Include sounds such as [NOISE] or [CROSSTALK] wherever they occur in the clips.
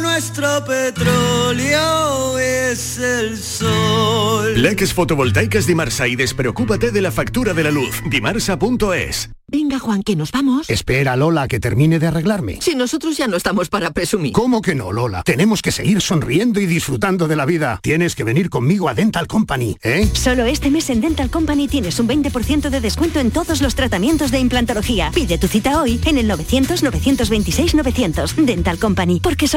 nuestro petróleo es el sol. Leques fotovoltaicas Dimarsa y despreocúpate de la factura de la luz. Dimarsa.es. Venga, Juan, que nos vamos. Espera, Lola, que termine de arreglarme. Si nosotros ya no estamos para presumir. ¿Cómo que no, Lola? Tenemos que seguir sonriendo y disfrutando de la vida. Tienes que venir conmigo a Dental Company, ¿eh? Solo este mes en Dental Company tienes un 20% de descuento en todos los tratamientos de implantología. Pide tu cita hoy en el 900-926-900. Dental Company, porque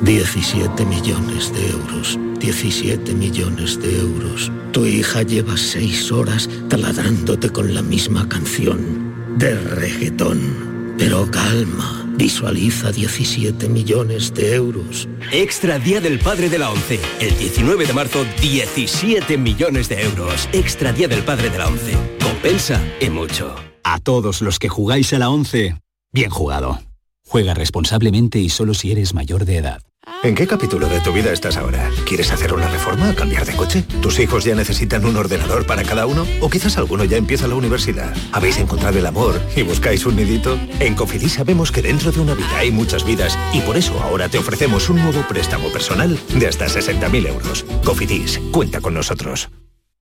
17 millones de euros. 17 millones de euros. Tu hija lleva seis horas taladrándote con la misma canción de reggaetón. Pero calma. Visualiza 17 millones de euros. Extra Día del Padre de la ONCE. El 19 de marzo, 17 millones de euros. Extra Día del Padre de la ONCE. Compensa y mucho. A todos los que jugáis a la ONCE, bien jugado. Juega responsablemente y solo si eres mayor de edad. ¿En qué capítulo de tu vida estás ahora? ¿Quieres hacer una reforma? ¿Cambiar de coche? ¿Tus hijos ya necesitan un ordenador para cada uno? ¿O quizás alguno ya empieza la universidad? ¿Habéis encontrado el amor y buscáis un nidito? En Cofidis sabemos que dentro de una vida hay muchas vidas y por eso ahora te ofrecemos un nuevo préstamo personal de hasta 60.000 euros. Cofidis, cuenta con nosotros.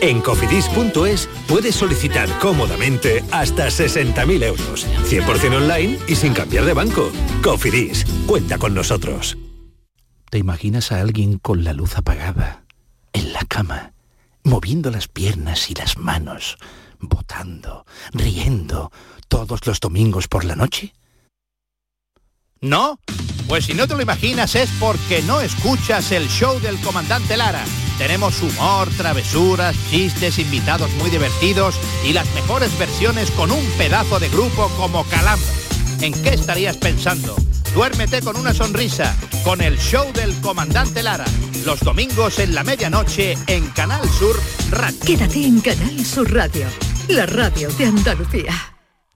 En cofidis.es puedes solicitar cómodamente hasta 60.000 euros, 100% online y sin cambiar de banco. Cofidis, cuenta con nosotros. ¿Te imaginas a alguien con la luz apagada, en la cama, moviendo las piernas y las manos, botando, riendo, todos los domingos por la noche? ¿No? Pues si no te lo imaginas es porque no escuchas el show del comandante Lara. Tenemos humor, travesuras, chistes, invitados muy divertidos y las mejores versiones con un pedazo de grupo como Calambre. ¿En qué estarías pensando? Duérmete con una sonrisa, con el show del comandante Lara. Los domingos en la medianoche en Canal Sur Radio. Quédate en Canal Sur Radio, la radio de Andalucía.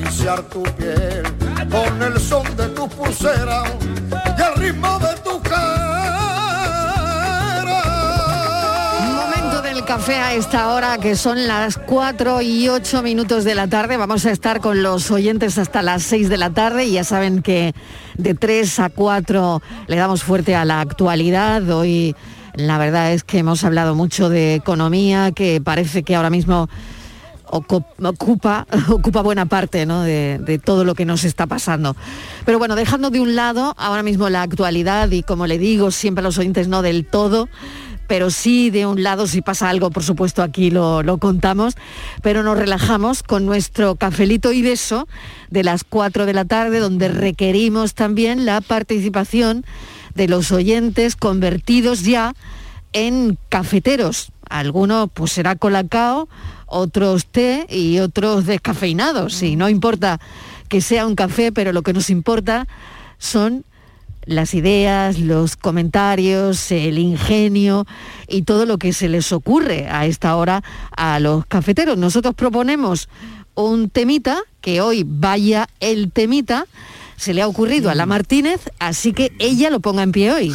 acariciar tu piel con el son de tu pulsera y el ritmo de tu Momento del café a esta hora, que son las 4 y 8 minutos de la tarde. Vamos a estar con los oyentes hasta las 6 de la tarde y ya saben que de 3 a 4 le damos fuerte a la actualidad. Hoy la verdad es que hemos hablado mucho de economía, que parece que ahora mismo ocupa, [LAUGHS] ocupa buena parte de todo lo que nos está pasando. Pero bueno, dejando de un lado ahora mismo la actualidad y como le digo siempre a los oyentes, no del todo, pero sí de un lado si pasa algo, por supuesto aquí lo, lo contamos, pero nos relajamos con nuestro cafelito y beso de las 4 de la tarde, donde requerimos también la participación de los oyentes convertidos ya en cafeteros. Algunos pues será colacao, otros té y otros descafeinados. Y no importa que sea un café, pero lo que nos importa son las ideas, los comentarios, el ingenio y todo lo que se les ocurre a esta hora a los cafeteros. Nosotros proponemos un temita, que hoy vaya el temita, se le ha ocurrido a la Martínez, así que ella lo ponga en pie hoy.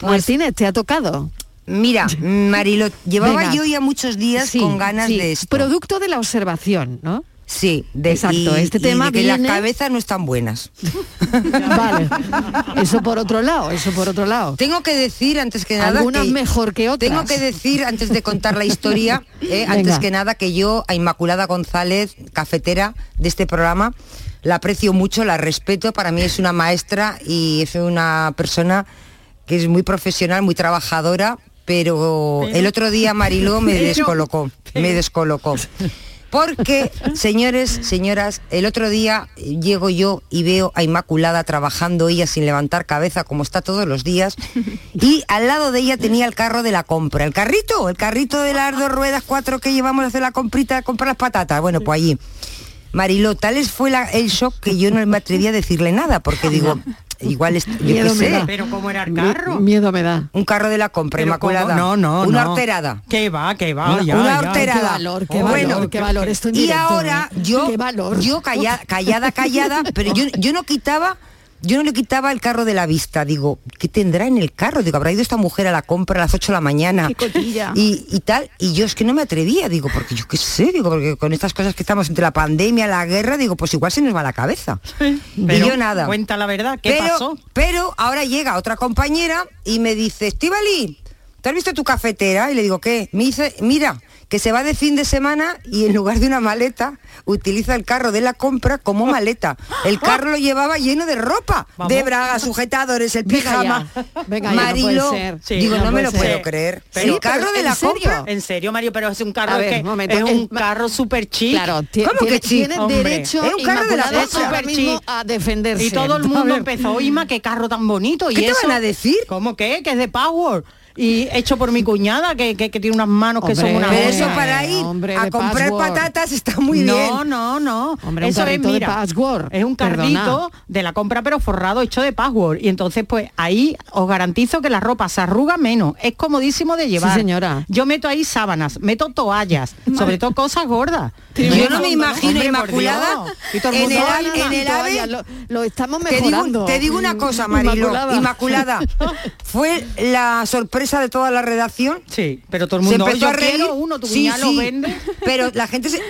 Martínez, ¿te ha tocado? Mira, [LAUGHS] Marilo, llevaba Venga. yo ya muchos días Sí, con ganas sí. de esto. Producto de la observación, ¿no? Sí, de, Exacto, y- este y tema de que viene- las cabezas no están buenas. [LAUGHS] Vale. Eso por otro lado, eso por otro lado. Tengo que decir antes que nada Algunas que- mejor que otras. Tengo que decir antes de contar la historia, [LAUGHS] eh, antes que nada que yo a Inmaculada González, cafetera de este programa, la aprecio mucho, la respeto, para mí es una maestra y es una persona que es muy profesional, muy trabajadora, pero, el otro día Mariló me [LAUGHS] descolocó, me descolocó. Porque, señores, señoras, el otro día llego yo y veo a Inmaculada trabajando ella sin levantar cabeza como está todos los días y al lado de ella tenía el carro de la compra, el carrito, el carrito de las dos ruedas cuatro que llevamos a hacer la comprita, a comprar las patatas. Bueno, pues allí. Mariló, tales fue la- el shock que yo no me atreví a decirle nada porque digo, igual es, yo qué Miedo me sé. da. Pero cómo era el Mi- carro. miedo me da. Un carro de la compra, Pero Inmaculada. cómo- No, no, Una no. horterada. Que va, que va, Una, ya, una ya. horterada. Qué valor, qué Bueno, valor, qué valor. Esto en y directo, ahora ¿eh? yo, Qué valor. yo calla- callada, callada, pero yo, yo no quitaba, yo no le quitaba el carro de la vista. Digo, ¿qué tendrá en el carro? Digo, habrá ido esta mujer a la compra a las 8 de la mañana. Y, y tal. Y yo es que no me atrevía, digo, porque yo qué sé, digo, porque con estas cosas que estamos entre la pandemia, la guerra, digo, pues igual se nos va la cabeza. y Pero yo nada. Cuenta la verdad, ¿qué pero, pasó? Pero ahora llega otra compañera y me dice, Estivali, ¿te has visto tu cafetera? Y le digo, ¿qué? Me dice, mira, que se va de fin de semana y en lugar de una maleta utiliza el carro de la compra como maleta. El carro lo llevaba lleno de ropa, Vamos. de bragas, sujetadores, el Venga pijama. ya. Venga ya, no. Sí, digo, no no, me lo ser. puedo creer. Pero- el carro de ¿en la serio? compra. En serio, Mario, pero es un carro ver, que momento. es un carro súper chic. Claro, ¿Cómo tiene, que chic? tiene derecho es un carro de la compra. mismo a defenderse. Y todo el mundo empezó, Oima, qué carro tan bonito. ¿Qué y te eso, van a decir? ¿Cómo que? Que es de Power. Y hecho por mi cuñada, que, que- que tiene unas manos que son Hombre, una eso para ir hombre, a comprar password. patatas está muy no, bien. No, no, Hombre, un Eso es, mira, password. es un Perdona. carrito de la compra pero forrado hecho de password. Y entonces pues ahí os garantizo que la ropa se arruga menos. Es comodísimo de llevar. señora. Yo meto ahí sábanas, meto toallas, sobre todo cosas gordas. Yo no me imagino Inmaculada en el, "Ay, ave- en el ave lo, lo estamos Te digo, mejorando. te digo una cosa, Marilo, Inmaculada. Inmaculada. [LAUGHS] Fue la sorpresa de toda la redacción. Sí, pero todo el Se mundo, empezó yo a reír. uno, tu Sí, sí, vende. [LAUGHS] Pero la gente se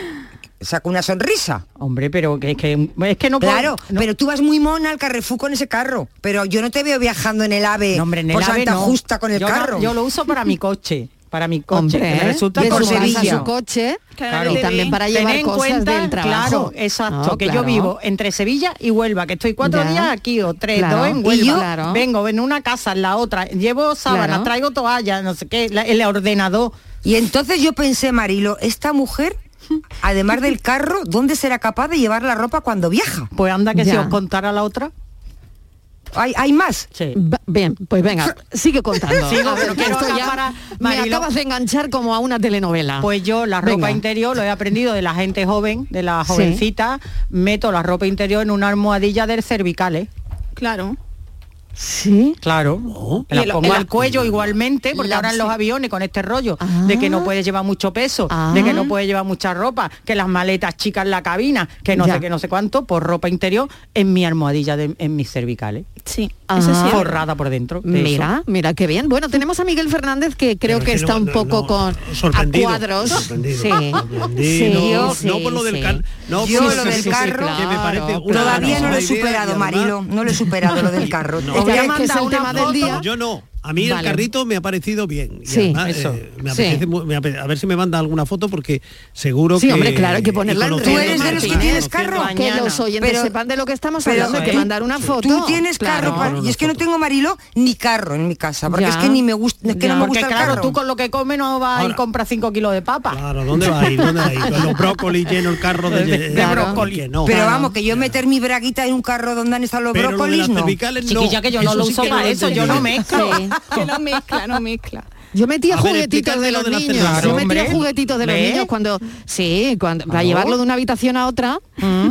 sacó una sonrisa. Hombre, pero que es que, es que no puedo- Claro, no- pero tú vas muy mona al Carrefour con ese carro. Pero yo no te veo viajando en el AVE No, hombre, en el por Santa no. Justa con el yo carro. yo lo uso para mi coche, [LAUGHS] para mi coche. Hombre, que me resulta de por su casa Sevilla. su coche Claro. y también para llevar en cosas cuenta, del trabajo. Claro, exacto, No, que claro. yo vivo entre Sevilla y Huelva, que estoy cuatro Ya. días aquí o tres, Claro. dos en Y Huelva. yo- Claro. Vengo en una casa, en la otra, llevo sábanas, Claro. traigo toallas, no sé qué, la- el ordenador. Y entonces yo pensé, Marilo, esta mujer, además del carro, ¿dónde será capaz de llevar la ropa cuando viaja? Pues anda que si Ya. os contara la otra. ¿Hay, hay más? Sí. Bien, pues venga, [LAUGHS] sigue contando. Sigo, ver, pero que quiero esto ya acabar, me acabas de enganchar como a una telenovela. Pues yo la ropa Venga. interior lo he aprendido de la gente joven, de la Sí. jovencita, meto la ropa interior en una almohadilla del cervical, ¿eh? Claro. Sí. Claro. Me la pongo el- al cuello igualmente, porque la- ahora en los aviones con este rollo de que no puedes llevar mucho peso, de que no puedes llevar mucha ropa, que las maletas chicas en la cabina, que no Ya. sé qué, no sé cuánto, por ropa interior en mi almohadilla, de- en mis cervicales. Sí, Ah. Forrada por dentro. de Mira, eso. mira qué bien. Bueno, tenemos a Miguel Fernández que creo Pero que es que está no- un poco no, con sorprendido, a cuadros. sorprendido, sí. sorprendido. Sí, No, sí, no por lo del sí. car- no Yo por- lo sí, del sí, sí, carro que me parece claro, una Todavía no lo he superado, Marilo. No lo he superado lo del [LAUGHS] carro. Voy a mandar una foto. Yo no. A mí Vale. el carrito me ha parecido bien. Y Sí. además, Eso. eh, me Sí. apetece mu- me ape- a ver si me manda alguna foto porque seguro Sí, que... hombre, claro, hay que ponerla en y. ¿Tú eres de los que tienes carro? Que los oyentes Pero- sepan de lo que estamos pero hablando, hay que tú- mandar una foto. Tú tienes carro, Claro. y es que no tengo Marilo ni carro en mi casa, porque Ya. es que ni me gusta, es que Ya. no me Porque gusta el claro, carro. tú con lo que comes no vas y Ahora- compras 5 kilos de papa. Claro, ¿dónde va a ir? ¿Dónde va a ir? Con los brócolis lleno el carro de, De- de Claro. brócoli. No. Pero Claro. vamos, que yo meter mi braguita en un carro donde han estado los brócolis, no. Chiquilla, que yo no lo sí uso para eso, yo no mezclo. [LAUGHS] Que no mezcla, no mezcla. Yo metía A juguetitos de lo los de niños. Yo metía Hombre, juguetitos de los ¿ves? niños cuando sí, cuando para llevarlo de una habitación a otra,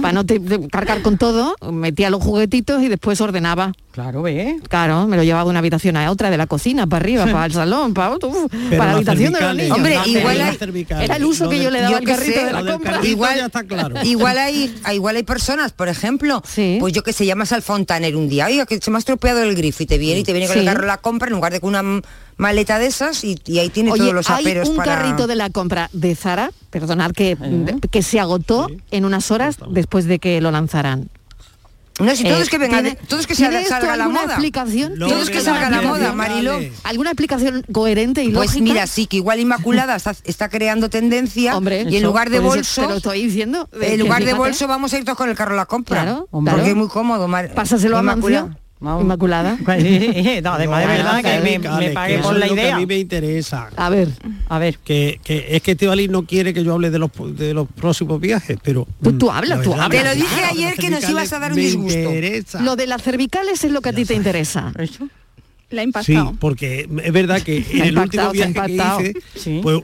para no te- te- cargar con todo, metía los juguetitos y después ordenaba. Claro, ¿ves? Claro, me lo llevaba de una habitación a otra, de la cocina para arriba, para el [LAUGHS] salón, para uf, para la habitación de los niños. Hombre, igual hay- Era el uso que yo le daba al carrito sé, de la compra. Igual, ya está claro. [LAUGHS] igual hay igual hay personas, por ejemplo, pues yo que sé, llamas al fontaner un día, oiga, que se me ha estropeado el grifo y te viene y te viene con Sí. el carro la compra en lugar de con una maleta de esas y, y ahí tiene Oye, todos los hay aperos un para... carrito de la compra de Zara, perdonad que, que se agotó en unas horas después de que lo lanzaran. No, si todo Eh, es que venga, ¿tiene- de- todo es que ¿tiene se salga a la moda. que salga la moda? Mariló. ¿Alguna explicación coherente y Pues lógica? mira, sí, que igual Inmaculada [LAUGHS] está, está creando tendencia Hombre, y en eso, lugar de bolso, te lo estoy diciendo. en que lugar de bolso vamos a ir todos con el carro a la compra. Claro, porque es muy cómodo. Mar- Pásaselo a Inmaculada. Mancio. Inmaculada. [LAUGHS] no, además de verdad que me, me pague por eso la idea. a mí me interesa. A ver, a ver. Que, que es que Estivali no quiere que yo hable de los de los próximos viajes, pero Tú, tú mm, hablas, la tú hablas. Te lo dije claro, ayer que nos ibas a dar un disgusto. interesa. Lo de las cervicales es lo que a ti te interesa. La ha Sí, impactado. porque es verdad que [LAUGHS] en el último impactado, viaje que impactado. hice, Sí. pues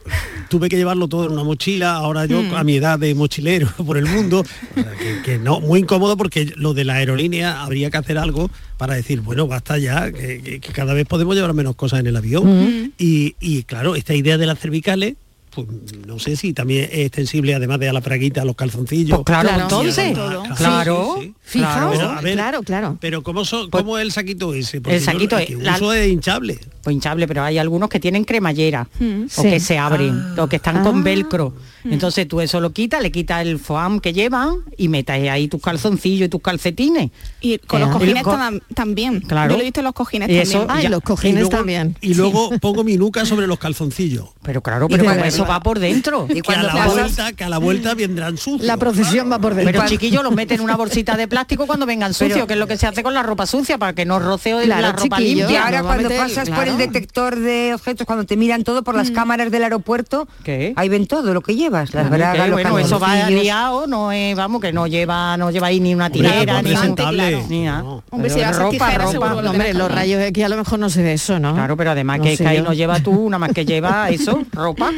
tuve que llevarlo todo en una mochila, ahora yo Mm. a mi edad de mochilero [LAUGHS] por el mundo, que, que no, muy incómodo porque lo de la aerolínea habría que hacer algo para decir, bueno, basta ya, que, que- que cada vez podemos llevar menos cosas en el avión. Mm. y, y, claro, esta idea de las cervicales, pues no sé si también es extensible además de a la praguita, a los calzoncillos. Pues claro, Claro. entonces, Ah, claro, sí, sí. Fijaos, Pero, a ver, claro, claro. Pero ¿cómo, son, cómo es el saquito ese? Porque El yo saquito es- que la- uso es hinchable. Pues hinchable, pero hay algunos que tienen cremallera Mm. o Sí. que se abren o que están Ah. con velcro. Entonces tú eso lo quitas, le quitas el foam que llevan y metes ahí tus calzoncillos y tus calcetines. Y con los Eh, cojines y también. Claro. Yo lo he visto en los cojines Y también. eso- Ay, ya. los cojines y luego, también. Y luego pongo mi nuca sobre los calzoncillos. Pero claro, Y pero como eso va por dentro. Y Que a cuando la pasas- vuelta, que a la vuelta vendrán sucios. La procesión va por dentro. Pero chiquillos los meten en una bolsita de plástico cuando vengan sucios, que es lo que se hace con la ropa sucia para que no roceo Claro, la ropa chiquillo. Y limpia. ahora cuando pasas por el detector de objetos, cuando te miran todo por las cámaras del aeropuerto, ¿Qué? ahí ven todo lo que las Claro, bragas, que, los bueno, eso va liado, no es, vamos, que no lleva, no lleva ahí ni una que ni un- claro. Ni nada. No. Hombre, si ropa, ropa. lo los rayos X a lo mejor no se ve eso, ¿no? Claro, pero además No que, que ahí no lleva tú, nada más que lleva [LAUGHS] eso, ropa.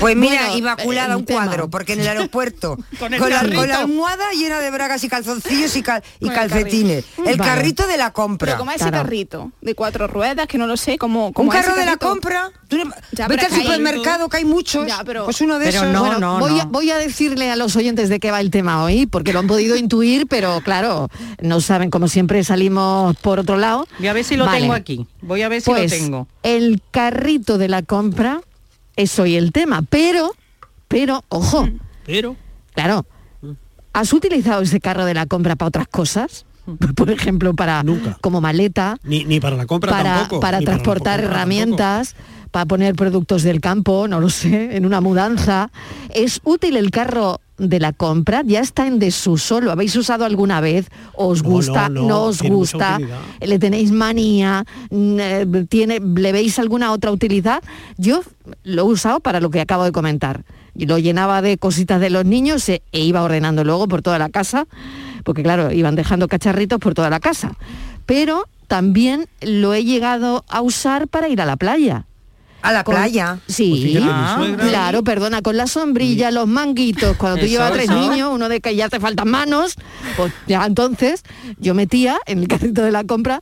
Pues mira, Bueno, Inmaculada, el un tema. cuadro, porque en el aeropuerto, [LAUGHS] Con la, carrito. con la almohada llena de bragas y calzoncillos y, cal- y Con el calcetines. El, Vale. carrito de la compra. Pero como ese Claro. carrito de cuatro ruedas, que no lo sé, como... Un como carro de la compra. Tú no- Ya, vete al supermercado, que hay muchos. Ya, pero- Pues uno de Pero esos. no, Bueno, no, voy, A, no. voy a decirle a los oyentes de qué va el tema hoy, porque lo han podido [LAUGHS] intuir, pero claro, no saben, como siempre salimos por otro lado. Voy a ver si lo Vale. tengo aquí. Voy a ver si Pues lo tengo. el carrito de la compra es hoy el tema, pero, pero, ojo, Pero claro, ¿has utilizado ese carro de la compra para otras cosas? [LAUGHS] Por ejemplo, para Nunca. como maleta, ni, ni para la compra para, tampoco. para ni transportar compra herramientas, para poner productos del campo, no lo sé, en una mudanza. ¿Es útil el carro de la compra? ¿Ya está en desuso? ¿Lo habéis usado alguna vez? ¿Os gusta? no, ¿No, no, os gusta? ¿Le tenéis manía? Mm, eh, ¿Tiene, ¿Le veis alguna otra utilidad? Yo lo he usado para lo que acabo de comentar. Lo llenaba de cositas de los niños e, e iba ordenando luego por toda la casa, porque claro, iban dejando cacharritos por toda la casa. Pero también lo he llegado a usar para ir a la playa. A la Con- playa. Sí, Pues suegra- claro, perdona, con la sombrilla, los manguitos, cuando tú Eso, llevas tres eso. niños, uno de que ya te faltan manos, pues ya entonces yo metía en el carrito de la compra,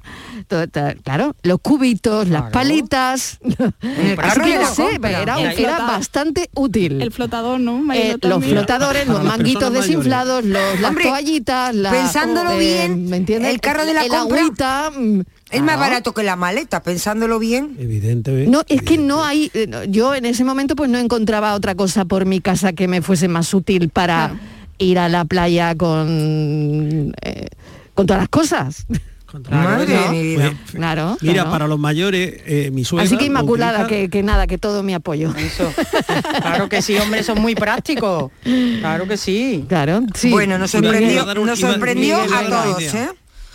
claro, los cubitos, las palitas, así que no sé, era, era bastante útil. El flotador, ¿no? Eh, los flotadores, los manguitos desinflados, los, las Hombre, toallitas, la, pensándolo bien, ¿me entiendes? el carro de la el compra agüita, mm, Es más claro. barato que la maleta, pensándolo bien. Evidentemente. No, es que no hay, eh, no, yo en ese momento pues no encontraba otra cosa por mi casa que me fuese más útil para Claro. ir a la playa con, eh, con todas las cosas. Madre ¿no? de mi vida. Pues, Claro. Mira, claro. para los mayores, eh, mi suegra... Así que Inmaculada, utiliza- que, que nada, que todo mi apoyo. Eso. Claro que sí, hombre, son muy prácticos. Claro que sí. Claro, sí. Bueno, nos sorprendió, nos sorprendió a todos. ¿eh?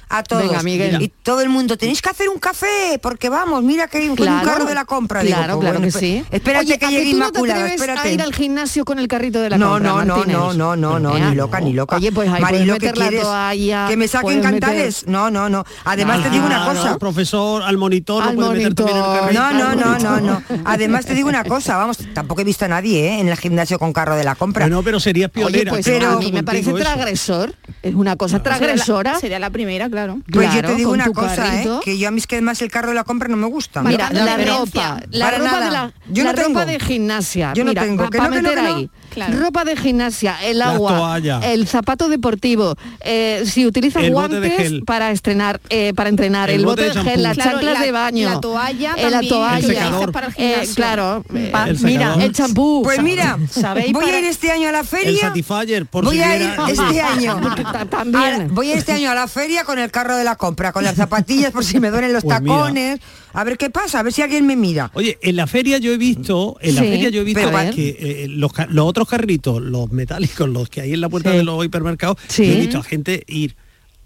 A todos. Venga, Miguel. Y todo el mundo, tenéis que hacer un café, porque vamos, mira que hay un, carro de la compra. Digo, Claro, pues claro bueno, que sí. Espérate Oye, que ¿a llegue tú no te Inmaculada, atreves espérate. a ir al gimnasio con el carrito de la No, compra, no, no, Martínez? no, no, no, no, ni loca, ni loca. Oye, pues ahí Marilo, ¿qué meter la quieres? toalla, Que me saquen puedes meter-. No, no, no. Además te digo una cosa. al profesor, al monitor, Al lo puede meter el carrito. No, no, no, no, no. Además te digo una cosa, vamos, tampoco he visto a nadie ¿eh? en el gimnasio con carro de la compra. Bueno, pero serías Oye, pionera. pues pero a mí me parece transgresor. Es una cosa transgresora. Sería la primera, claro. Pues yo Claro, te digo una cosa. ¿eh? que yo a mí es que además el carro de la compra no me gusta. Mira, No, la ropa, la ropa nada. de la, Yo la no tengo. ropa de gimnasia. Yo no Mira, tengo. pa- Que pa no, que no, meter que no. ahí. Claro. Ropa de gimnasia, el agua, el zapato deportivo. eh, si utilizas El guantes para estrenar, eh, para entrenar, El el, bote bote de de gel, las champú. chanclas Claro, de baño, la toalla eh, la también, toalla, El secador. para el eh, claro, El mira, el champú. Pues mira, ¿sabéis? voy a ir este año a la El feria. Satisfyer, por Voy si a ir este [LAUGHS] año. [LAUGHS] También. voy a ir este año a la feria con el carro de la compra, con las zapatillas por si me duelen los Pues mira. A ver qué pasa, a ver si alguien me mira. Oye, en la feria yo he visto, en la Sí, feria yo he visto a que eh, los, otros carritos, los metálicos, los que hay en la puerta Sí. de los hipermercados, Sí. yo he visto a gente ir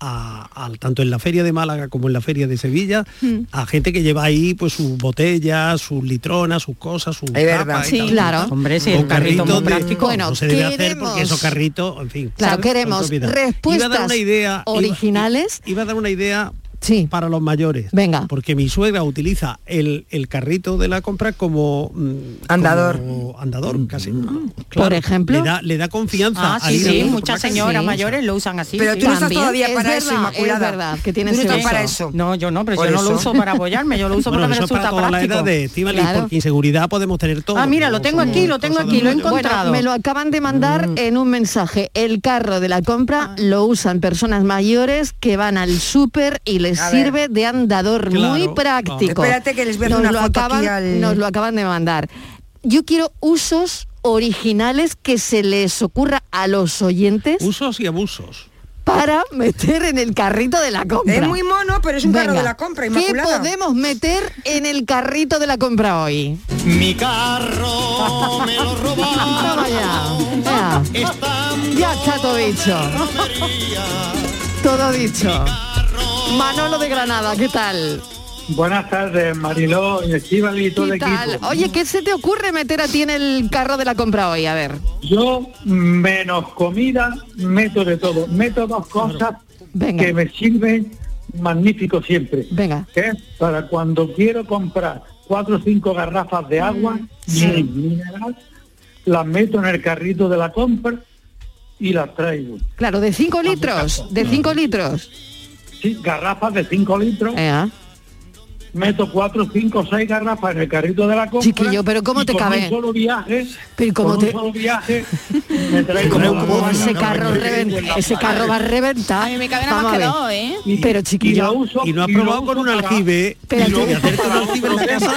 a, al- tanto en la feria de Málaga como en la feria de Sevilla, Hmm. a gente que lleva ahí pues sus botellas, sus litronas, sus cosas, sus Es verdad. Sí, tal. claro. Hombre, sí, el carrito muy práctico. Bueno, no se debe hacer porque esos carritos, en fin. Claro, son queremos respuestas Iba a dar una idea, iba- originales. Iba, a dar una idea Sí. para los mayores. Venga. Porque mi suegra utiliza el, el carrito de la compra como mm, Andador. como andador, casi. Por ejemplo. Le da, le da confianza Ah, sí, sí, muchas señoras Sí. mayores lo usan así. Pero sí. tú no estás todavía es para eso, Inmaculada. Es verdad, que tienes Tú no para eso. No, yo no, pero Por yo no lo uso para apoyarme, yo lo uso Bueno, para resulta toda la edad de Claro. porque inseguridad podemos tener todo. Ah, mira, lo tengo aquí, lo tengo aquí, lo he encontrado. Bueno, me lo acaban de mandar Mm. en un mensaje. El carro de la compra Ah. lo usan personas mayores que van al súper y les A ver. sirve de andador. Claro. Muy práctico. Espérate que les voy a hacer Nos una lo foto acaban, aquí al- Nos lo acaban de mandar. Yo quiero usos originales que se les ocurra a los oyentes Usos y abusos. para meter en el carrito de la compra. Es muy mono, pero es un carro de la compra, ¿Qué Inmaculada. podemos meter en el carrito de la compra hoy? Mi carro me lo [LAUGHS] Toma ya. Ya está todo dicho. Todo dicho. Manolo de Granada, ¿qué tal? Buenas tardes, Mariló y Estíbaliz y todo el ¿Qué equipo. Oye, ¿qué se te ocurre meter a ti en el carro de la compra hoy? A ver. Yo, menos comida, meto de todo. Meto dos cosas Venga. que me sirven magnífico siempre. Venga. Es para cuando quiero comprar cuatro o cinco garrafas de agua Sí. mineral, las meto en el carrito de la compra y las traigo. Claro, de 5 litros. De 5 litros. Garrafas de 5 litros. Ea. Meto cuatro, cinco, seis garrafas en el carrito de la compra. Chiquillo, pero ¿cómo y te con cabe? Un solo viaje, Pero ¿cómo con te- un solo viaje, [LAUGHS] me traigo Pero ese carro bomba, reventa, una ese carro va a reventar. A mí me cabe nada Vamos más a que ver. dos, ¿eh? Y- Pero y la chiquillo, uso- Y no has y probado con un aljibe Espérate. y lo y uso hacerte un para aljibe en la otro [LAUGHS] casa.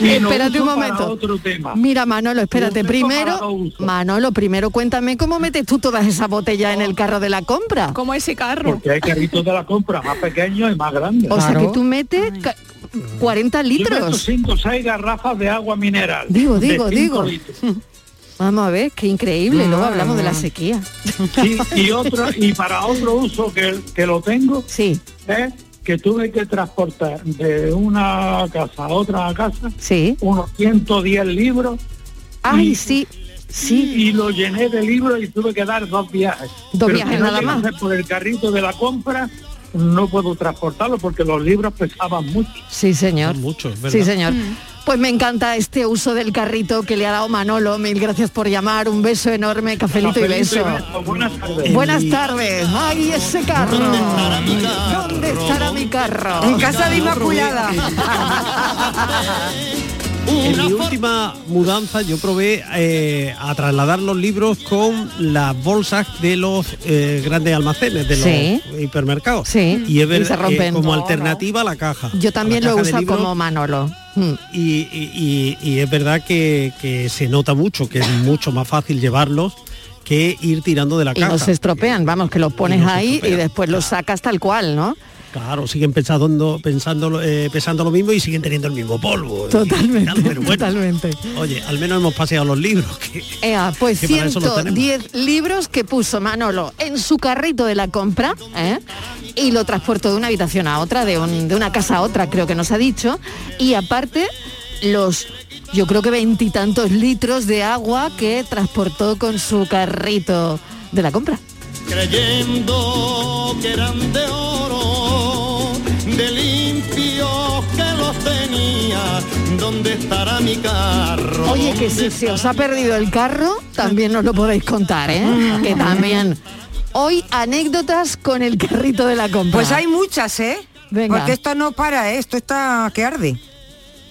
Y lo Espérate un momento. otro tema. Mira, Manolo, espérate. Primero. Manolo, primero cuéntame cómo metes tú todas esas botellas en el carro de la compra. Como ese carro. Porque hay carritos de la compra más pequeños y más grandes. O sea que tú metes ca- 40 Yo meto litros. cinco o seis garrafas de agua mineral. Digo, digo, digo. litros. [LAUGHS] Vamos a ver, qué increíble. Luego hablamos de la sequía. Sí, y otro, y para otro uso que, que lo tengo Sí, es que tuve que transportar de una casa a otra casa sí. unos 110 libros Ay, Y- sí, sí. y lo llené de libros y tuve que dar dos viajes. Dos Pero viajes nada más. por el carrito de la compra no puedo transportarlo porque los libros pesaban mucho. Sí, señor. Muchos. Sí, señor. Pues me encanta este uso del carrito que le ha dado Manolo. Mil gracias por llamar. Un beso enorme, cafelito y Cafelito y beso. Buenas tardes. Buenas tardes. Ay, ese carro. ¿Dónde estará mi carro? En casa de Inmaculada. [LAUGHS] En mi última mudanza yo probé eh, a trasladar los libros con las bolsas de los eh, grandes almacenes, de Sí. los hipermercados. Sí, Y es y se rompen. eh, como No, no. alternativa a la caja. Yo también lo uso como Manolo. Mm. y, y- y- y es verdad que, que se nota mucho, que es mucho más fácil llevarlos que ir tirando de la Y caja. no se estropean, vamos, que los pones no ahí y después los sacas tal cual, ¿no? Claro, siguen pensando, pensando, eh, pesando lo mismo y siguen teniendo el mismo polvo. Totalmente, bueno, totalmente. Oye, al menos hemos paseado los libros. Que, Ea, pues que para eso los tenemos. 110 libros que puso Manolo en su carrito de la compra ¿eh? y lo transportó de una habitación a otra, de, un- de una casa a otra, creo que nos ha dicho. Y aparte, los, yo creo que veintitantos litros de agua que transportó con su carrito de la compra. Creyendo que eran de oro, de limpios que los tenía. ¿Dónde estará mi carro? Oye, que si se os ha perdido el carro, también nos lo podéis contar, ¿eh? [LAUGHS] que también. Hoy anécdotas con el carrito de la compra. Pues hay muchas, ¿eh? Venga. Porque esto no para, ¿eh? esto está que arde.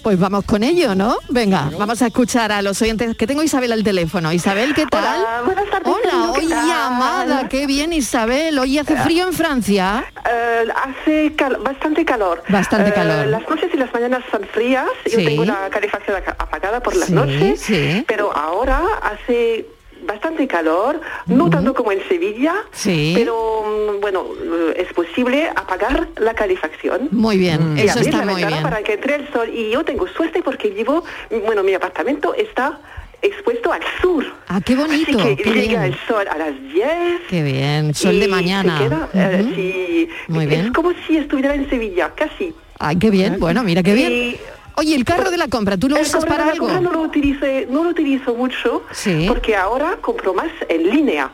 Pues vamos con ello, ¿no? Venga, vamos a escuchar a los oyentes. Que tengo a Isabel al teléfono. Isabel, ¿qué tal? Hola, buenas tardes, Hola, Carmen, ¿qué hoy tal? llamada. Qué bien, Isabel. Hoy hace frío en Francia. Eh, hace cal- bastante calor. Bastante Eh, calor. las noches y las mañanas son frías. Yo Sí. tengo la calefacción apagada por las Sí, noches. sí. Pero ahora hace bastante calor, no tanto como en Sevilla, Sí. pero mm, bueno, eh, es posible apagar la calefacción. Muy bien, y eso abrir está la muy ventana bien. para que entre el sol. Y yo tengo suerte porque vivo, bueno, mi apartamento está expuesto al sur. Ah, qué bonito. Así que qué llega bien. el sol a las 10. Qué bien. Sol de mañana. queda, eh, Ujú. sí, Muy bien. Es como si estuviera en Sevilla, casi. Ay, qué bien. Bueno, mira qué bien. Y- Oye, el carro de la compra, ¿tú lo El usas para de la algo? compra no lo utilice, no lo utilizo mucho Sí. porque ahora compro más en línea.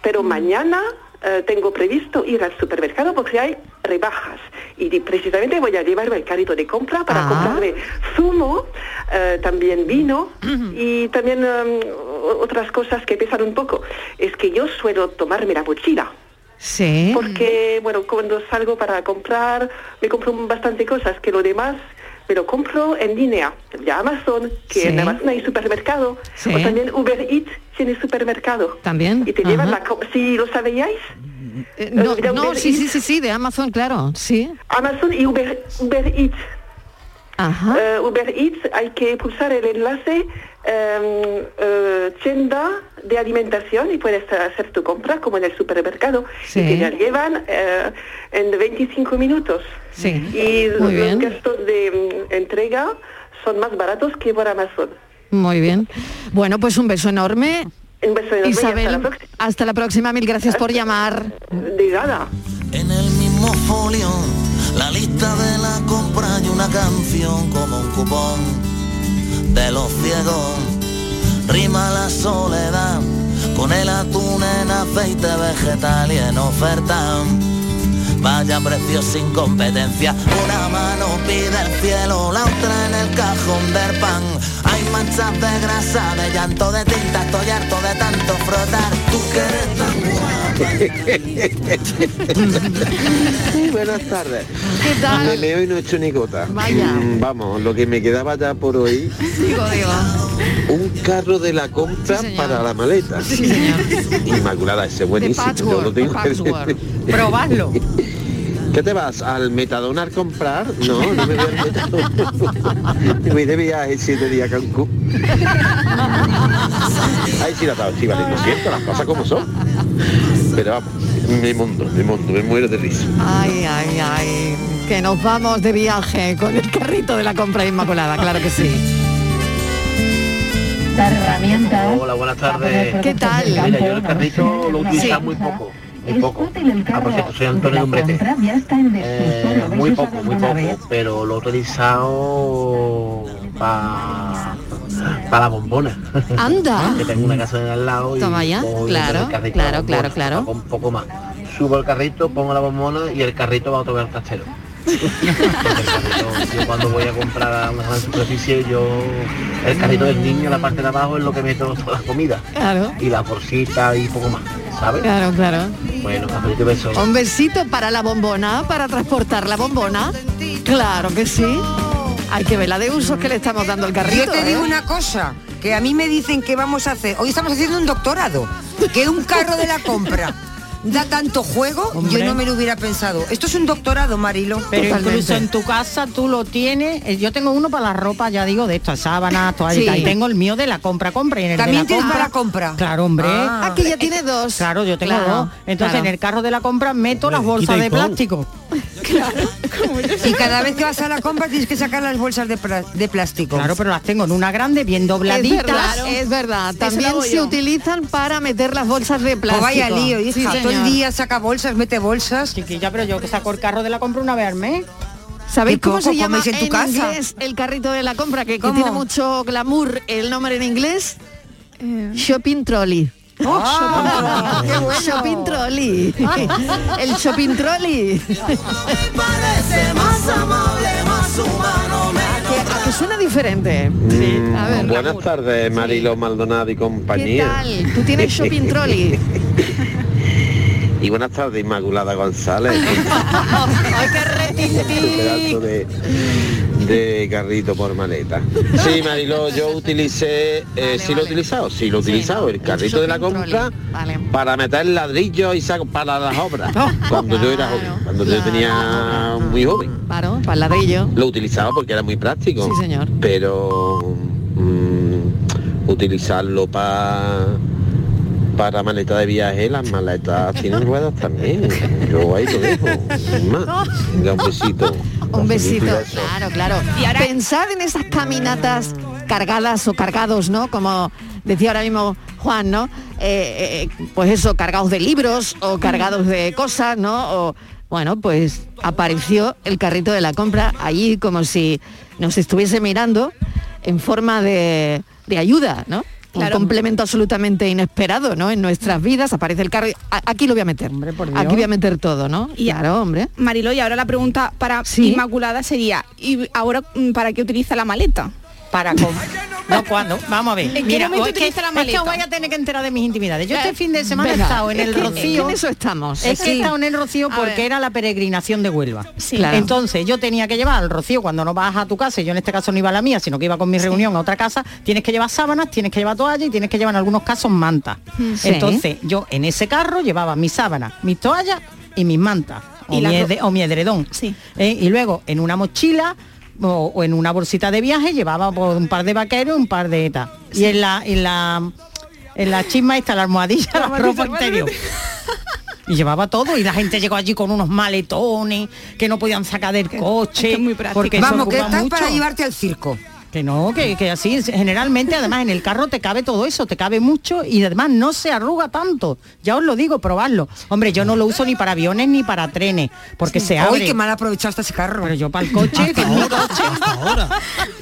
Pero Mm. mañana eh, tengo previsto ir al supermercado porque hay rebajas. Y precisamente voy a llevarme el carrito de compra para Ah. comprarme zumo, eh, también vino y también o- otras cosas que pesan un poco. Es que yo suelo tomarme la mochila. Sí. Porque, bueno, cuando salgo para comprar, me compro bastante cosas, que lo demás me lo compro en línea, ya Amazon, que Sí. en Amazon hay supermercado, Sí. o también Uber Eats tiene supermercado. También. Y te llevan la... Si lo sabíais, Eh, no, de no, sí, sí, Eats. sí, sí, de Amazon, claro, sí. Amazon y Uber, Uber Eats. Ajá. Eh, Uber Eats hay que pulsar el enlace eh, eh, tienda de alimentación y puedes hacer tu compra como en el supermercado Sí. y te la llevan eh, en 25 minutos. Sí. Y Muy los bien. gastos de mm, entrega son más baratos que por Amazon. Muy bien. Bueno, pues un beso enorme. Un beso enorme y hasta Isabel, la próxima. hasta la próxima. Mil gracias por llamar. De nada. En el mismo folio, la lista de la compra y una canción como un cupón de los ciegos. Rima la soledad con el atún en aceite vegetal y en oferta. Vaya precio sin competencia, una mano pide el cielo, la otra en el cajón del pan. Hay manchas de grasa, de llanto, de tinta, estoy harto de tanto frotar. Tú que eres tan [LAUGHS] Buenas tardes. ¿Qué tal? Leo y no he hecho ni gota. Vaya. Mm, Vamos, lo que me quedaba ya por hoy, Digo, digo. un carro de la compra para la maleta. Inmaculada, ese buenísimo. yo lo tengo. Probadlo. ¿Qué te vas? ¿Al Metadona a comprar? No, no me voy al Metadona. me voy de viaje siete días a Cancún. Ay, sí, la sí, vale, lo siento, las cosas como son. Pero vamos, mi mundo, mi mundo, me muero de risa. Ay, ay, ay. Que nos vamos de viaje con el carrito de la compra inmaculada, claro que sí. La herramienta. Hola, buenas tardes. ¿Qué tal? Mira, yo el carrito lo utilizo Sí. muy poco. Muy poco. Ah, por cierto, soy Antonio Lumbrete. Eh, muy poco, muy poco, pero lo he utilizado para la bombona. Anda. [LAUGHS] que tengo una casa en al lado y Toma ya, pongo claro, el carrito claro, claro, claro. Un poco más. Subo el carrito, pongo la bombona y el carrito va a tocar el trastero. Yo cuando voy a comprar a una gran superficie, yo el carrito del niño, la parte de abajo es lo que meto toda la comida. Claro. Y la bolsita y poco más, ¿sabes? Claro, claro. Bueno, y beso. Un besito para la bombona, para transportar la bombona. Claro que sí. Hay que ver la de usos que le estamos dando al carrito. Yo te digo ¿eh? una cosa, que a mí me dicen que vamos a hacer, hoy estamos haciendo un doctorado, que un carro de la compra da tanto juego, Hombre. yo no me lo hubiera pensado. Esto es un doctorado, Marilo. Pero incluso en tu casa tú lo tienes. eh, Yo tengo uno para la ropa, ya digo, de estas sábanas, toallitas. Sí. Y tengo el mío de la compra, compra. Y en el También de la tienes compra, para compra. Claro, hombre. Ah, que ya tiene dos. Claro, yo tengo Claro, dos. Entonces claro. en el carro de la compra meto las bolsas de pon. Y cada vez que vas a la compra tienes que sacar las bolsas de, plástico. Claro, pero las tengo en una grande, bien Es dobladitas. verdad, es verdad. También se yo. utilizan para meter las bolsas de plástico. vaya lío, hija. Sí, Todo el día saca bolsas, mete bolsas. Chiquilla, pero yo que saco el carro de la compra una vez al mes. ¿Sabéis cómo poco se llama en tu casa. inglés el carrito de la compra? Que, que tiene mucho glamour el nombre en inglés. Shopping trolley. Ah, qué bueno. Shopping trolley. el shopping trolley. más amable, más humano, que, a que suena diferente. Mm, A ver, Buenas tardes, Marilo Maldonado y ¿Qué compañía. tal? Tú tienes shopping trolley. [LAUGHS] y buenas tardes, Inmaculada González. [LAUGHS] ¡Ay, qué [LAUGHS] de, de carrito por maleta. Sí, Marilo, yo utilicé, eh, sí lo he utilizado, sí lo he utilizado, el carrito de la compra para meter ladrillos y saco para las obras. [LAUGHS] Cuando yo era joven, cuando yo tenía muy joven. Claro, para el ladrillo. Lo utilizaba porque era muy práctico. Sí, señor. Pero mm, utilizarlo para para maleta de viaje, las maletas tienen ruedas también. Yo ahí lo dejo. sin más. Venga, un besito. Un besito, claro, claro. Y ahora pensad en esas caminatas cargadas o cargados, ¿no? Como decía ahora mismo Juan, ¿no? Eh, eh, pues eso, cargados de libros o cargados de cosas, ¿no? O, bueno, pues apareció el carrito de la compra allí como si nos estuviese mirando en forma de, de ayuda, ¿no? Claro. Un complemento absolutamente inesperado, ¿no? En nuestras vidas aparece el carro. y, "A- Aquí lo voy a meter. Aquí voy a meter todo, ¿no? Y- claro, hombre. Marilo, y ahora la pregunta para Inmaculada sería, ¿y ahora mm, para qué utiliza la maleta? Para com- [LAUGHS] No, ¿cuándo? Vamos a ver. ¿En qué Mira, momento o es que, utiliza la es que os a tener que enterar de mis intimidades. Yo Eh, este fin de semana venga, he estado en es el que- Rocío. es que en eso estamos. Es que Sí. he estado en el Rocío A porque ver. era la peregrinación de Huelva. Sí. Claro. Entonces yo tenía que llevar al Rocío cuando no vas a tu casa, y yo en este caso no iba a la mía, sino que iba con mi reunión a otra casa, tienes que llevar sábanas, tienes que llevar toallas y tienes que llevar en algunos casos mantas. Mm. Sí. Entonces yo en ese carro llevaba mis sábanas, mis toallas y mis mantas. O, mi, edredón. Eh, y luego en una mochila o, o en una bolsita de viaje llevaba pues, un par de vaqueros y un par de ETA. Y en la, en la en la chisma está la almohadilla, la, ropa interior. [LAUGHS] Y llevaba todo y la gente llegó allí con unos maletones que no podían sacar del coche. porque Vamos, que estás para llevarte al circo. Que no, que, que así, generalmente además en el carro te cabe todo eso, te cabe mucho y además no se arruga tanto. Ya os lo digo, probadlo. Hombre, yo no lo uso ni para aviones ni para trenes, porque se abre. Uy, qué mal aprovechaste ese carro. Pero yo para el coche, que es mi coche.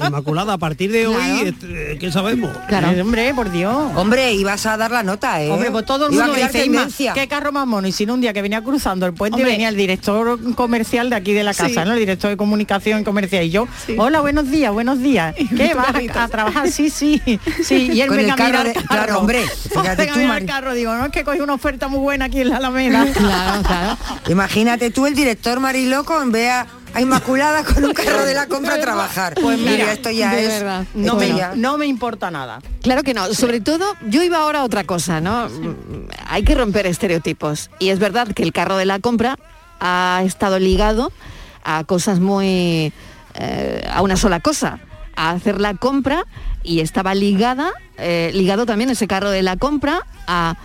Inmaculada, a partir de hoy, Claro. este, ¿qué sabemos? Eh, hombre, por Dios. Hombre, ibas a dar la nota, ¿eh? Hombre, pues todo el Iba mundo dice, qué carro más mono. Y si no, un día que venía cruzando el puente Hombre. venía el director comercial de aquí de la casa, Sí. ¿no? El director de comunicación comercial. Y yo, hola, buenos días, buenos días. [LAUGHS] ¿Qué? tu ¿Vas carrito. a, trabajar? Sí, sí. Sí, y él Con venga el a mirar carro de- carro. claro, hombre, [LAUGHS] fíjate tú, mirar Mari. el carro. Digo, no, es que cogí una oferta muy buena aquí en la Alameda. [LAUGHS] Claro, claro. Imagínate tú el director Mariloco en vez a, Inmaculada con un carro de la compra a trabajar. Pues mira, esto ya de es. verdad. No me, ya- no me importa nada. Claro que no. Sobre todo, yo iba ahora a otra cosa, ¿no? Mm, Hay que romper estereotipos. Y es verdad que el carro de la compra ha estado ligado a cosas muy... eh, a una sola cosa, a hacer la compra y estaba ligada, eh, ligado también ese carro de la compra a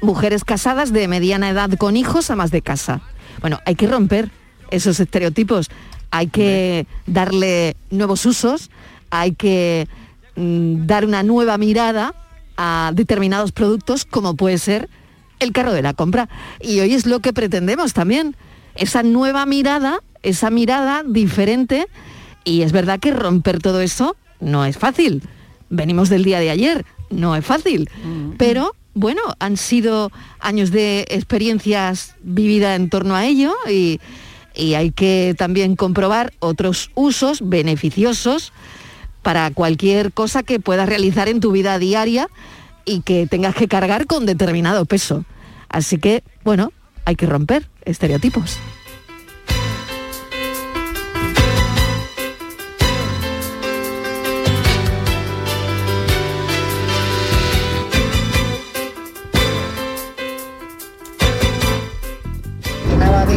mujeres casadas de mediana edad con hijos a más de casa. Bueno, hay que romper esos estereotipos, hay que darle nuevos usos, hay que mm, dar una nueva mirada a determinados productos como puede ser el carro de la compra. Y hoy es lo que pretendemos también, esa nueva mirada, esa mirada diferente. Y es verdad que romper todo eso no es fácil. Venimos del día de ayer, no es fácil. Pero bueno, han sido años de experiencias vividas en torno a ello y, y hay que también comprobar otros usos beneficiosos para cualquier cosa que puedas realizar en tu vida diaria y que tengas que cargar con determinado peso. Así que, bueno, hay que romper estereotipos.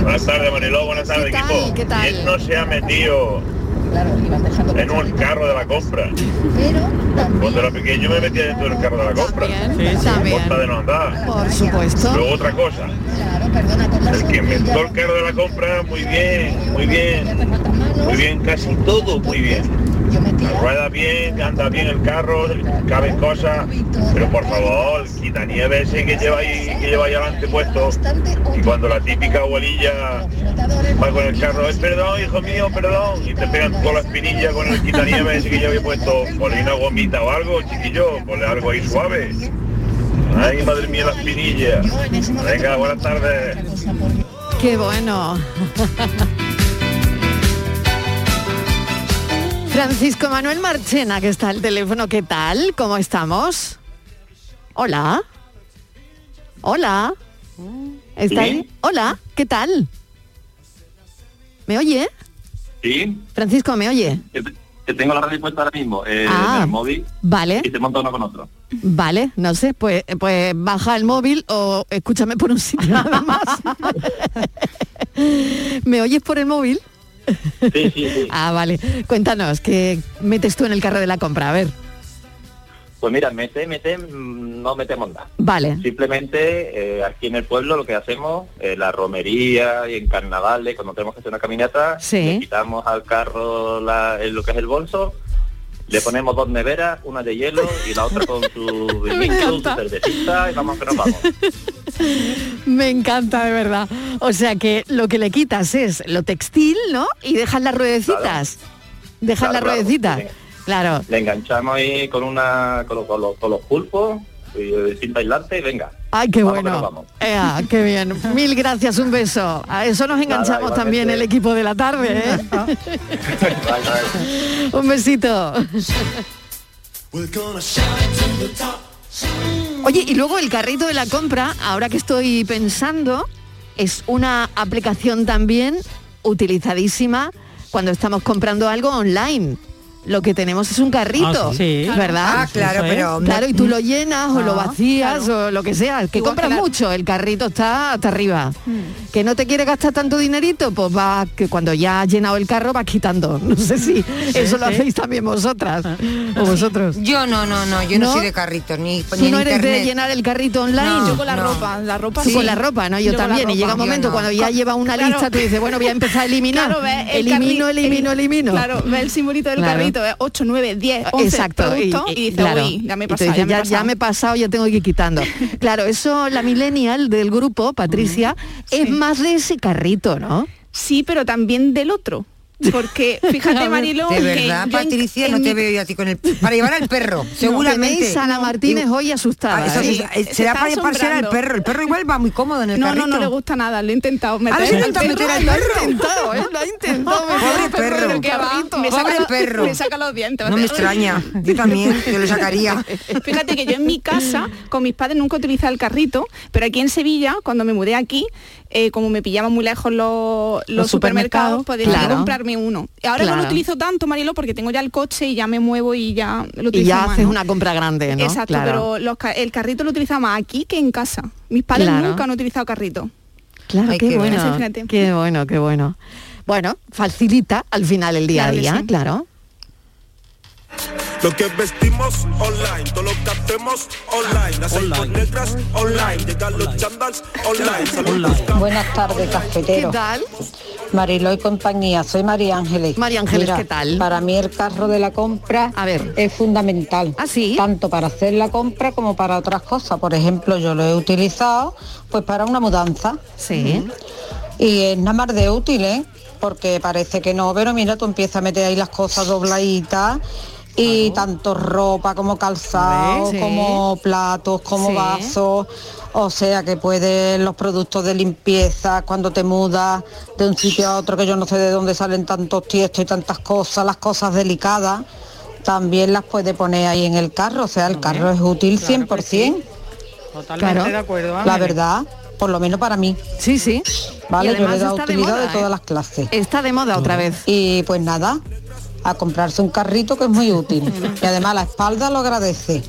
Buenas tardes, Mariló, buenas tardes, ¿Qué tal? equipo. ¿Qué tal? ¿Quién no se ha metido en un carro de la compra. Cuando era pequeño me metía dentro del carro de la compra. también. Costa de no andar. Por supuesto. Luego otra cosa. El que inventó el carro de la compra, muy bien, muy bien. Muy bien, casi todo muy bien. Rueda bien, anda bien el carro, caben cosas, pero por favor, quita nieve ese que lleva ahí, que lleva ahí adelante puesto. Y cuando la típica abuelilla va con el carro, es perdón, hijo mío, perdón, y te pegan con la espinilla con el quitanieve ese que yo había puesto, ponle una gomita o algo, chiquillo, ponle algo ahí suave. Ay, madre mía, la espinilla. Venga, buenas tardes. Qué bueno. [LAUGHS] Francisco Manuel Marchena, que está al teléfono, ¿qué tal? ¿Cómo estamos? Hola. Hola. ¿Está ahí? Hola, ¿qué tal? ¿Me oye? Sí, Francisco, ¿me oye? que, te- que tengo la radio puesta ahora mismo eh, Ah. en el móvil Vale, y te monto uno con otro. vale, no sé, pues, pues baja el móvil o escúchame por un sitio nada más. [LAUGHS] ¿Me oyes por el móvil? Sí, sí, sí. [LAUGHS] Ah, vale. Cuéntanos, ¿qué metes tú en el carro de la compra? A ver. Pues mira, mete, mete, mm, no metemos nada. Vale. Simplemente eh, aquí en el pueblo lo que hacemos, eh, la romería y en carnavales, cuando tenemos que hacer una caminata, Sí. le quitamos al carro la- lo que es el bolso, le ponemos dos neveras, una de hielo y la otra con su [LAUGHS] vinito, su cervecita y vamos que nos vamos. Me encanta, de verdad. O sea que lo que le quitas es lo textil, ¿no? Y dejas las ruedecitas. Dejas Claro, las claro, ruedecitas. sí. Claro. Le enganchamos ahí con una con, los- con los, con los pulpos, y, eh, y venga. Ay, qué Vamos bueno. vamos. Ea, qué bien. [LAUGHS] Mil gracias, un beso. A eso nos enganchamos también el equipo de la tarde, ¿eh? [LAUGHS] un besito. Oye, y luego el carrito de la compra, ahora que estoy pensando, es una aplicación también utilizadísima cuando estamos comprando algo online. Lo que tenemos es un carrito, Ah, sí. Sí. ¿verdad? Ah, claro, pero- Claro, y tú lo llenas o lo Ah, vacías o lo que sea. Que Igual compras mucho, el carrito está hasta arriba. Hmm. Que no te quiere gastar tanto dinerito, pues va, que cuando ya has llenado el carro vas quitando. [LAUGHS] No sé si eso lo hacéis también vosotras o vosotros. Yo no, no, no, yo no, ¿No? soy de carritos ni, ¿Tú ni no eres internet. de llenar el carrito online? No, Yo con la no. ropa, la ropa con la ropa, ¿no? Yo, también. Y llega un momento no. cuando ya lleva una Claro. lista, tú dices, bueno, voy a empezar a [LAUGHS] eliminar. Ves el elimino, elimino, el- elimino. Claro, ve el simbolito del Claro. Carrito, es 8, 9, 10, 11 Exacto, productos y, dices, claro. uy, ya me he Y pasado, ya, me he ya, pasado. ya me he pasado, ya tengo que ir quitando. [LAUGHS] Claro, eso la millennial del grupo, Patricia, es más de ese carrito, ¿no? Sí, pero también del otro. Porque [LAUGHS] fíjate, Marilo, De que verdad, Patricia, en no te mi- veo yo a ti con el... Para llevar al perro, [LAUGHS] seguramente. A Ana Martínez hoy asustada. Ah, eso ¿eh? sí, eh, se será para pasear al perro. El perro igual va muy cómodo en el No, carrito. no, no le gusta nada, lo he intentado meter. Ah, ¿lo al intentado meter al [LAUGHS] Lo he intentado, ¿eh? Lo he intentado meter Pobre al perro en perro. el carrito. Me saca Pobre los- perro. Me saca los dientes. No me extraña. Yo también, yo le sacaría. Fíjate que yo en mi casa, con mis padres nunca utilizaba el carrito, pero aquí en Sevilla, cuando me mudé aquí, eh, como me pillaban muy lejos los, los Los supermercados, supermercados, pues decidí claro. comprarme uno. Ahora no lo utilizo tanto, Marilo, porque tengo ya el coche y ya me muevo y ya lo utilizo Y ya más, haces ¿no? una compra grande, ¿no? Exacto, Claro. pero los el carrito lo utilizaba más aquí que en casa. Mis padres nunca han utilizado carrito. Claro, Ay, qué, qué bueno, qué bueno, qué bueno. Bueno, facilita al final el día a día, sí. claro. Lo que vestimos online, todo lo que hacemos online, las negras online, llegan los chandals online, Buenas tardes, ¿Qué cafetero. tal? Mariló y compañía, soy María Ángeles. María Ángeles, Mira, ¿qué tal? Para mí el carro de la compra A ver. es fundamental. ¿Ah, sí? Tanto para hacer la compra como para otras cosas. Por ejemplo, yo lo he utilizado pues para una mudanza. Sí. Y es nada más de útil, ¿eh? Porque parece que no, pero mira, tú empiezas a meter ahí las cosas dobladitas y tanto ropa como calzado, Sí. como platos, como Sí. vasos. O sea que puedes los productos de limpieza cuando te mudas de un sitio a otro que yo no sé de dónde salen tantos tiestos y tantas cosas, las cosas delicadas, también las puedes poner ahí en el carro. O sea, el carro es útil 100%. Totalmente Claro. de acuerdo. La verdad, por lo menos para mí. Sí, sí. Vale, Y yo le he dado de utilidad de, moda, todas ¿eh? las clases. Está de moda otra vez. Y pues nada, a comprarse un carrito que es muy útil. [LAUGHS] Y además la espalda lo agradece.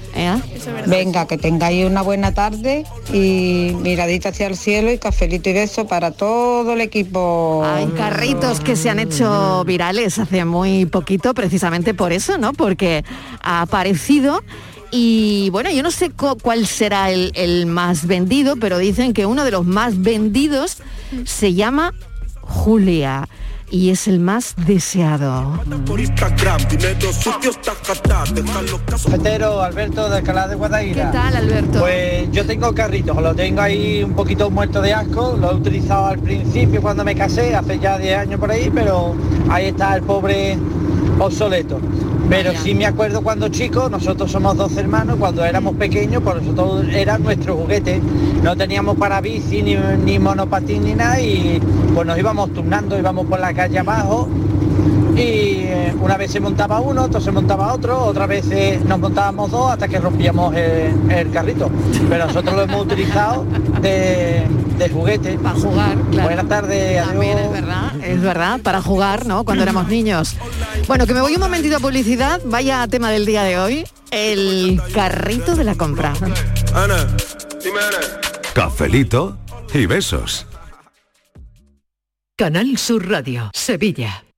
Venga, que tengáis una buena tarde y miradita hacia el cielo y cafelito y beso para todo el equipo. Hay carritos que se han hecho virales hace muy poquito, precisamente por eso, ¿no? Porque ha aparecido y bueno, yo no sé cuál será el, el, más vendido, pero dicen que uno de los más vendidos se llama Julia y es el más deseado. Petero, Alberto de Alcalá de Guadaira. ¿Qué tal, Alberto? Pues yo tengo carritos, lo tengo ahí un poquito muerto de asco, lo he utilizado al principio cuando me casé, hace ya 10 años por ahí, pero ahí está el pobre obsoleto. Pero sí me acuerdo cuando chicos, nosotros somos dos hermanos, cuando éramos pequeños, por nosotros era nuestro juguete. No teníamos para bici, ni, ni monopatín, ni nada, y pues nos íbamos turnando, íbamos por la calle abajo, y eh, una vez se montaba uno, otro se montaba otro, otra vez eh, nos montábamos dos hasta que rompíamos el, el carrito. Pero nosotros lo hemos utilizado de, de juguete. Para jugar, claro. Buenas tardes, También es verdad, es verdad, para jugar, ¿no? Cuando éramos niños. Bueno, que me voy un momentito a publicidad, vaya tema del día de hoy, el carrito de la compra. Ana, dime Ana. Cafelito y besos. Canal Sur Radio, Sevilla.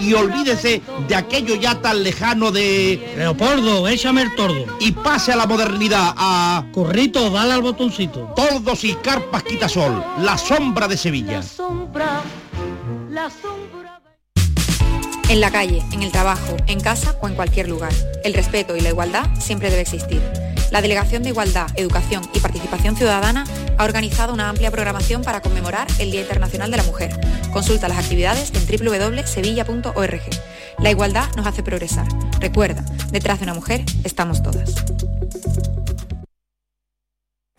y olvídese de aquello ya tan lejano de... Leopoldo, échame el tordo. Y pase a la modernidad, a... Corrito, dale al botoncito. Tordos y carpas quitasol, la sombra de Sevilla. La sombra, la sombra. En la calle, en el trabajo, en casa o en cualquier lugar. El respeto y la igualdad siempre debe existir. La Delegación de Igualdad, Educación y Participación Ciudadana ha organizado una amplia programación para conmemorar el Día Internacional de la Mujer. Consulta las actividades en www.sevilla.org. La igualdad nos hace progresar. Recuerda, detrás de una mujer estamos todas.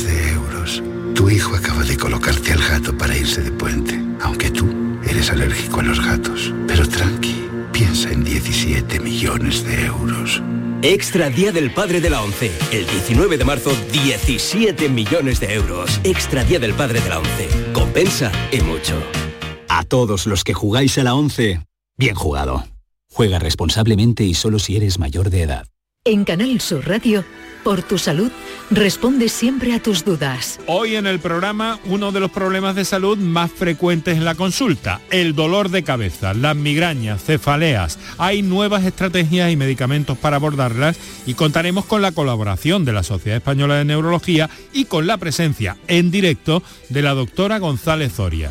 millones de euros. Tu hijo acaba de colocarte al gato para irse de puente, aunque tú eres alérgico a los gatos. Pero tranqui, piensa en 17 millones de euros. Extra Día del Padre de la ONCE. El 19 de marzo, 17 millones de euros. Extra Día del Padre de la ONCE. Compensa y mucho. A todos los que jugáis a la ONCE, bien jugado. Juega responsablemente y solo si eres mayor de edad. En Canal Sur Radio, por tu salud, responde siempre a tus dudas. Hoy en el programa uno de los problemas de salud más frecuentes en la consulta, el dolor de cabeza, las migrañas, cefaleas. Hay nuevas estrategias y medicamentos para abordarlas y contaremos con la colaboración de la Sociedad Española de Neurología y con la presencia en directo de la doctora González Zoria.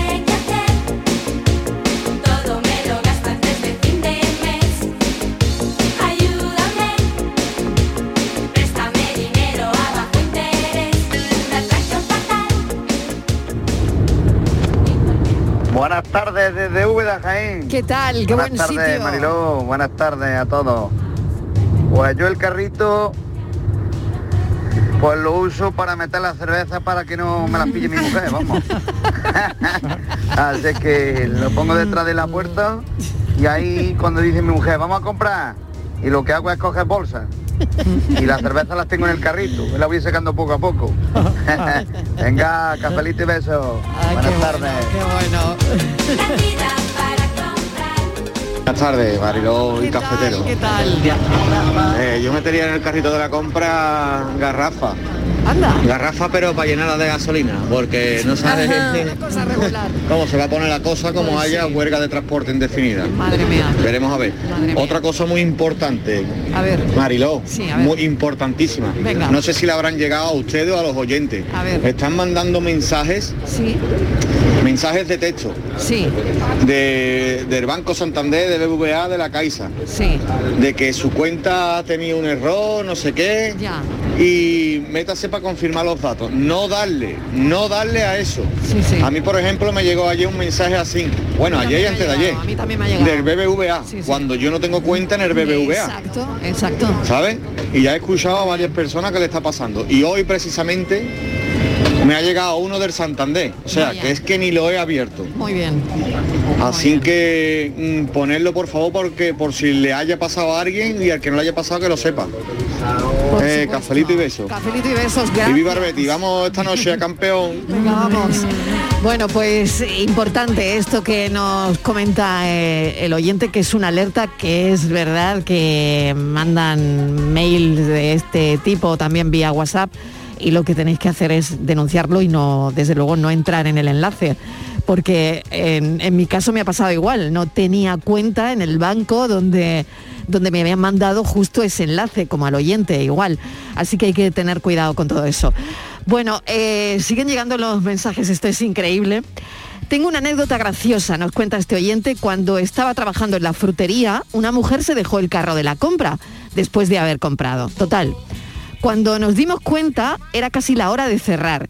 Buenas tardes desde Úbeda, Jaén. ¿Qué tal? Qué Buenas buen tardes, sitio. Mariló. Buenas tardes a todos. Pues yo el carrito, pues lo uso para meter la cerveza para que no me las pille mi mujer, [LAUGHS] vamos. [LAUGHS] Así que lo pongo detrás de la puerta y ahí cuando dice mi mujer, vamos a comprar, y lo que hago es coger bolsas. Y las cervezas las tengo en el carrito, me las voy sacando poco a poco. [LAUGHS] Venga, cafelito y besos. Buenas tardes. Buenas tardes, Mariló y Cafetero. ¿Qué tal? Eh, yo metería en el carrito de la compra garrafa. Anda. Garrafa pero para llenarla de gasolina, porque no sabes [LAUGHS] cómo se va a poner la cosa como Pues haya huelga de transporte indefinida. Madre mía. Veremos a ver. Madre mía. Otra cosa muy importante, A ver. Mariló, Sí, a ver. muy importantísima. Venga. No sé si le habrán llegado a ustedes o a los oyentes. A ver. Están mandando mensajes, Sí, mensajes de texto sí, de, del Banco Santander, de BBVA, de la Caixa. sí. de que su cuenta ha tenido un error, no sé qué, Ya. Y métase para confirmar los datos. No darle, no darle a eso. Sí, sí. A mí, por ejemplo, me llegó ayer un mensaje así, bueno, ayer y antes de ayer, a mí también me ha llegado. del BBVA, Sí, sí. cuando yo no tengo cuenta en el BBVA. Exacto, exacto. ¿sabes? Y ya he escuchado a varias personas que le está pasando. Y hoy precisamente me ha llegado uno del Santander. O sea, Vaya. que es que ni lo he abierto. Muy bien. Así que mm, ponerlo por favor porque por si le haya pasado a alguien y al que no le haya pasado que lo sepa. Eh, cafelito y besos. Cafelito y besos, Y gracias. viva el Betis, vamos esta noche a campeón. Venga, vamos. Bueno, pues importante esto que nos comenta eh, el oyente, que es una alerta que es verdad que mandan mails de este tipo también vía WhatsApp y lo que tenéis que hacer es denunciarlo y no, desde luego, no entrar en el enlace. Porque en, en mi caso me ha pasado igual, no tenía cuenta en el banco donde, donde me habían mandado justo ese enlace, como al oyente igual. Así que hay que tener cuidado con todo eso. Bueno, eh, siguen llegando los mensajes, esto es increíble. Tengo una anécdota graciosa, nos cuenta este oyente. Cuando estaba trabajando en la frutería, una mujer se dejó el carro de la compra después de haber comprado. Total. Cuando nos dimos cuenta, era casi la hora de cerrar.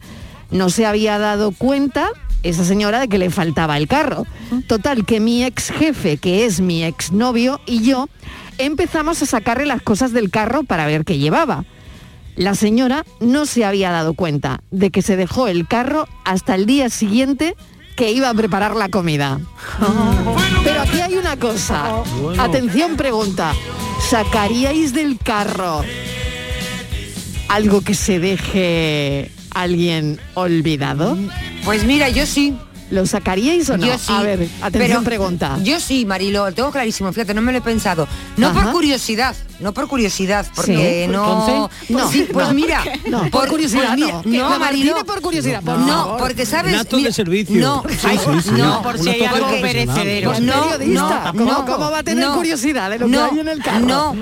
No se había dado cuenta esa señora de que le faltaba el carro. Total, que mi ex jefe, que es mi ex novio, y yo empezamos a sacarle las cosas del carro para ver qué llevaba. La señora no se había dado cuenta de que se dejó el carro hasta el día siguiente que iba a preparar la comida. Pero aquí hay una cosa. Atención pregunta. ¿Sacaríais del carro algo que se deje alguien olvidado? Pues mira, yo sí. ¿Lo sacaríais o no? Yo sí. A ver, atención Pero pregunta. Yo sí, Marilo, lo tengo clarísimo, fíjate, no me lo he pensado. No Ajá. por curiosidad, no por curiosidad, porque Sí. no... Entonces, no, Sí, pues no. mira, No, por curiosidad mira, no. Marilo, por curiosidad, por no, favor. porque sabes... Un acto de servicio. No, Sí, ay, sí, sí. no, por si hay algo perecedero. Pues No, periodista, no, ¿cómo- no, cómo va a tener no, curiosidad de lo que no, hay en el carro? No,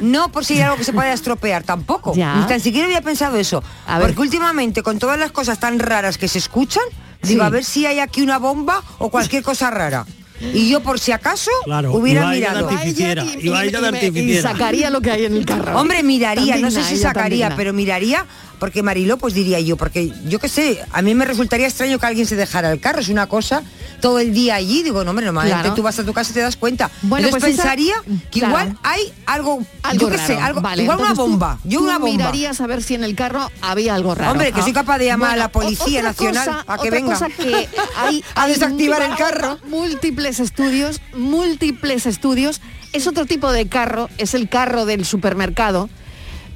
no por si hay algo que se pueda estropear, tampoco. Ya. Ni tan siquiera había pensado eso. Porque últimamente, con todas las cosas tan raras que se escuchan, digo, Sí. a ver si hay aquí una bomba o cualquier cosa rara. Y yo, por si acaso, Claro, hubiera mirado. artificiera, Y- sacaría lo que hay en el carro. Hombre, miraría, no sé si sacaría, pero miraría, porque Mariló, pues diría yo, porque yo qué sé, a mí me resultaría extraño que alguien se dejara el carro, es una cosa, todo el día allí, digo, no, hombre, normalmente Claro. tú vas a tu casa y te das cuenta. Bueno, Entonces pues esa- pensaría que claro. igual hay algo, Algo yo qué sé, algo, Vale, igual una tú- bomba, yo una bomba. mirarías a ver si en el carro había algo raro. Hombre, que soy capaz de llamar a la Policía Nacional cosa- a que otra venga. cosa que hay, [LAUGHS] A hay desactivar el carro. Múltiples estudios, múltiples estudios. Es otro tipo de carro, es el carro del supermercado.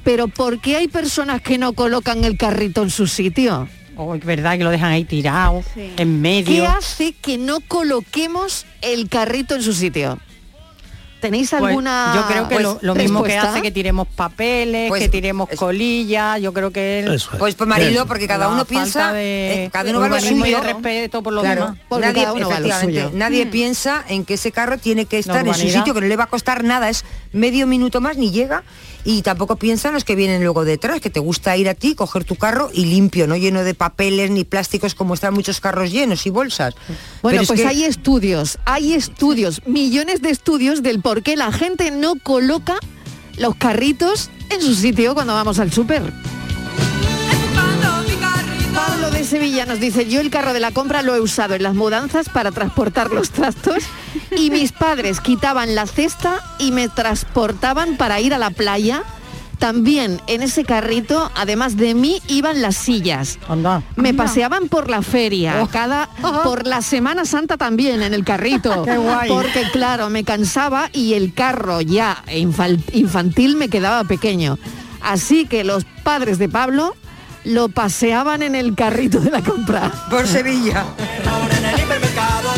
Pero ¿por qué hay personas que no colocan el carrito en su sitio? Oh, es verdad que lo dejan ahí tirado, en medio. ¿Qué hace que no coloquemos el carrito en su sitio? ¿Tenéis Pues, alguna yo creo que pues, lo, lo mismo que hace que tiremos papeles, Pues, que tiremos colillas, yo creo que él- Eso es. Pues, pues Mariló, porque cada La uno piensa, de eh, cada uno va a lo urbanismo y de suyo. respeto por lo Claro, demás. Nadie, cada uno va a lo efectivamente, suyo. nadie Mm. piensa en que ese carro tiene que estar en su sitio, que no le va a costar nada, es medio minuto más ni llega. Y tampoco piensan los que vienen luego detrás, que te gusta ir a ti, coger tu carro y limpio, no lleno de papeles ni plásticos como están muchos carros llenos y bolsas. Bueno, Pero es pues que- hay estudios, hay estudios, millones de estudios del por qué la gente no coloca los carritos en su sitio cuando vamos al súper. Pablo de Sevilla nos dice, yo el carro de la compra lo he usado en las mudanzas para transportar los trastos y mis padres quitaban la cesta y me transportaban para ir a la playa. También en ese carrito, además de mí, iban las sillas. Me Anda. paseaban por la feria, Oh. cada por la Semana Santa también en el carrito. [LAUGHS] Qué guay. Porque claro, me cansaba y el carro ya infantil me quedaba pequeño. Así que los padres de Pablo lo paseaban en el carrito de la compra. Por Sevilla. en el hipermercado,